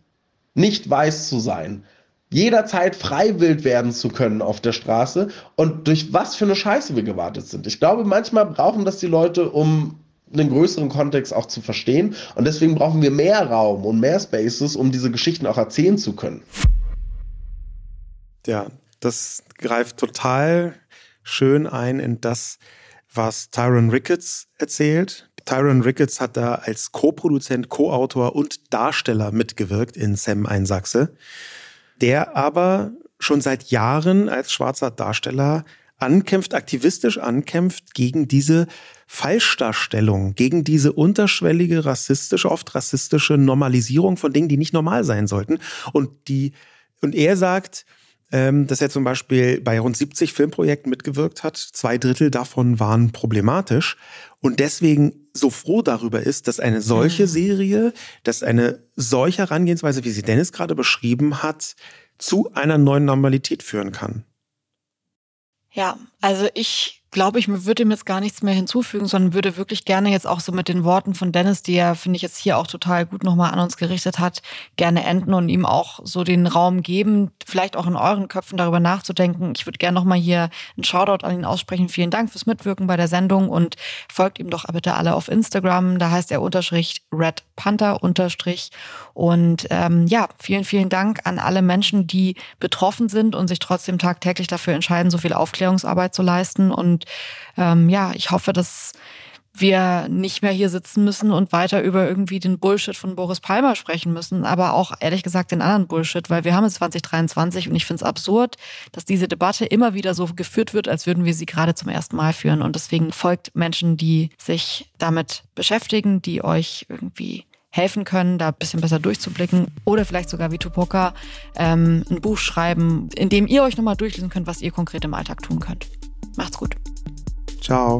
nicht weiß zu sein, jederzeit frei wild werden zu können auf der Straße und durch was für eine Scheiße wir gewartet sind. Ich glaube, manchmal brauchen das die Leute, um einen größeren Kontext auch zu verstehen. Und deswegen brauchen wir mehr Raum und mehr Spaces, um diese Geschichten auch erzählen zu können. Ja, das greift total schön ein in das, was Tyron Ricketts erzählt. Tyron Ricketts hat da als Co-Produzent, Co-Autor und Darsteller mitgewirkt in Sam ein Sachse, der aber schon seit Jahren als schwarzer Darsteller ankämpft, aktivistisch ankämpft gegen diese Falschdarstellung, gegen diese unterschwellige rassistische, oft rassistische Normalisierung von Dingen, die nicht normal sein sollten. Und die, und er sagt, ähm, dass er zum Beispiel bei rund 70 Filmprojekten mitgewirkt hat. Zwei Drittel davon waren problematisch und deswegen so froh darüber ist, dass eine solche mhm. Serie, dass eine solche Herangehensweise, wie sie Dennis gerade beschrieben hat, zu einer neuen Normalität führen kann. Ja, also ich glaube ich, würde ihm jetzt gar nichts mehr hinzufügen, sondern würde wirklich gerne jetzt auch so mit den Worten von Dennis, die er, finde ich, jetzt hier auch total gut nochmal an uns gerichtet hat, gerne enden und ihm auch so den Raum geben, vielleicht auch in euren Köpfen darüber nachzudenken. Ich würde gerne nochmal hier einen Shoutout an ihn aussprechen. Vielen Dank fürs Mitwirken bei der Sendung und folgt ihm doch bitte alle auf Instagram. Da heißt er Unterstrich Red Panther Unterstrich. Und ähm, ja, vielen, vielen Dank an alle Menschen, die betroffen sind und sich trotzdem tagtäglich dafür entscheiden, so viel Aufklärungsarbeit zu leisten. Und ähm, ja, ich hoffe, dass wir nicht mehr hier sitzen müssen und weiter über irgendwie den Bullshit von Boris Palmer sprechen müssen, aber auch ehrlich gesagt den anderen Bullshit, weil wir haben es 2023 und ich finde es absurd, dass diese Debatte immer wieder so geführt wird, als würden wir sie gerade zum ersten Mal führen. Und deswegen folgt Menschen, die sich damit beschäftigen, die euch irgendwie helfen können, da ein bisschen besser durchzublicken oder vielleicht sogar wie Tupoka ähm, ein Buch schreiben, in dem ihr euch nochmal durchlesen könnt, was ihr konkret im Alltag tun könnt. Macht's gut. Ciao.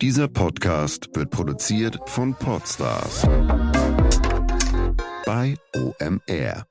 Dieser Podcast wird produziert von Podstars bei OMR.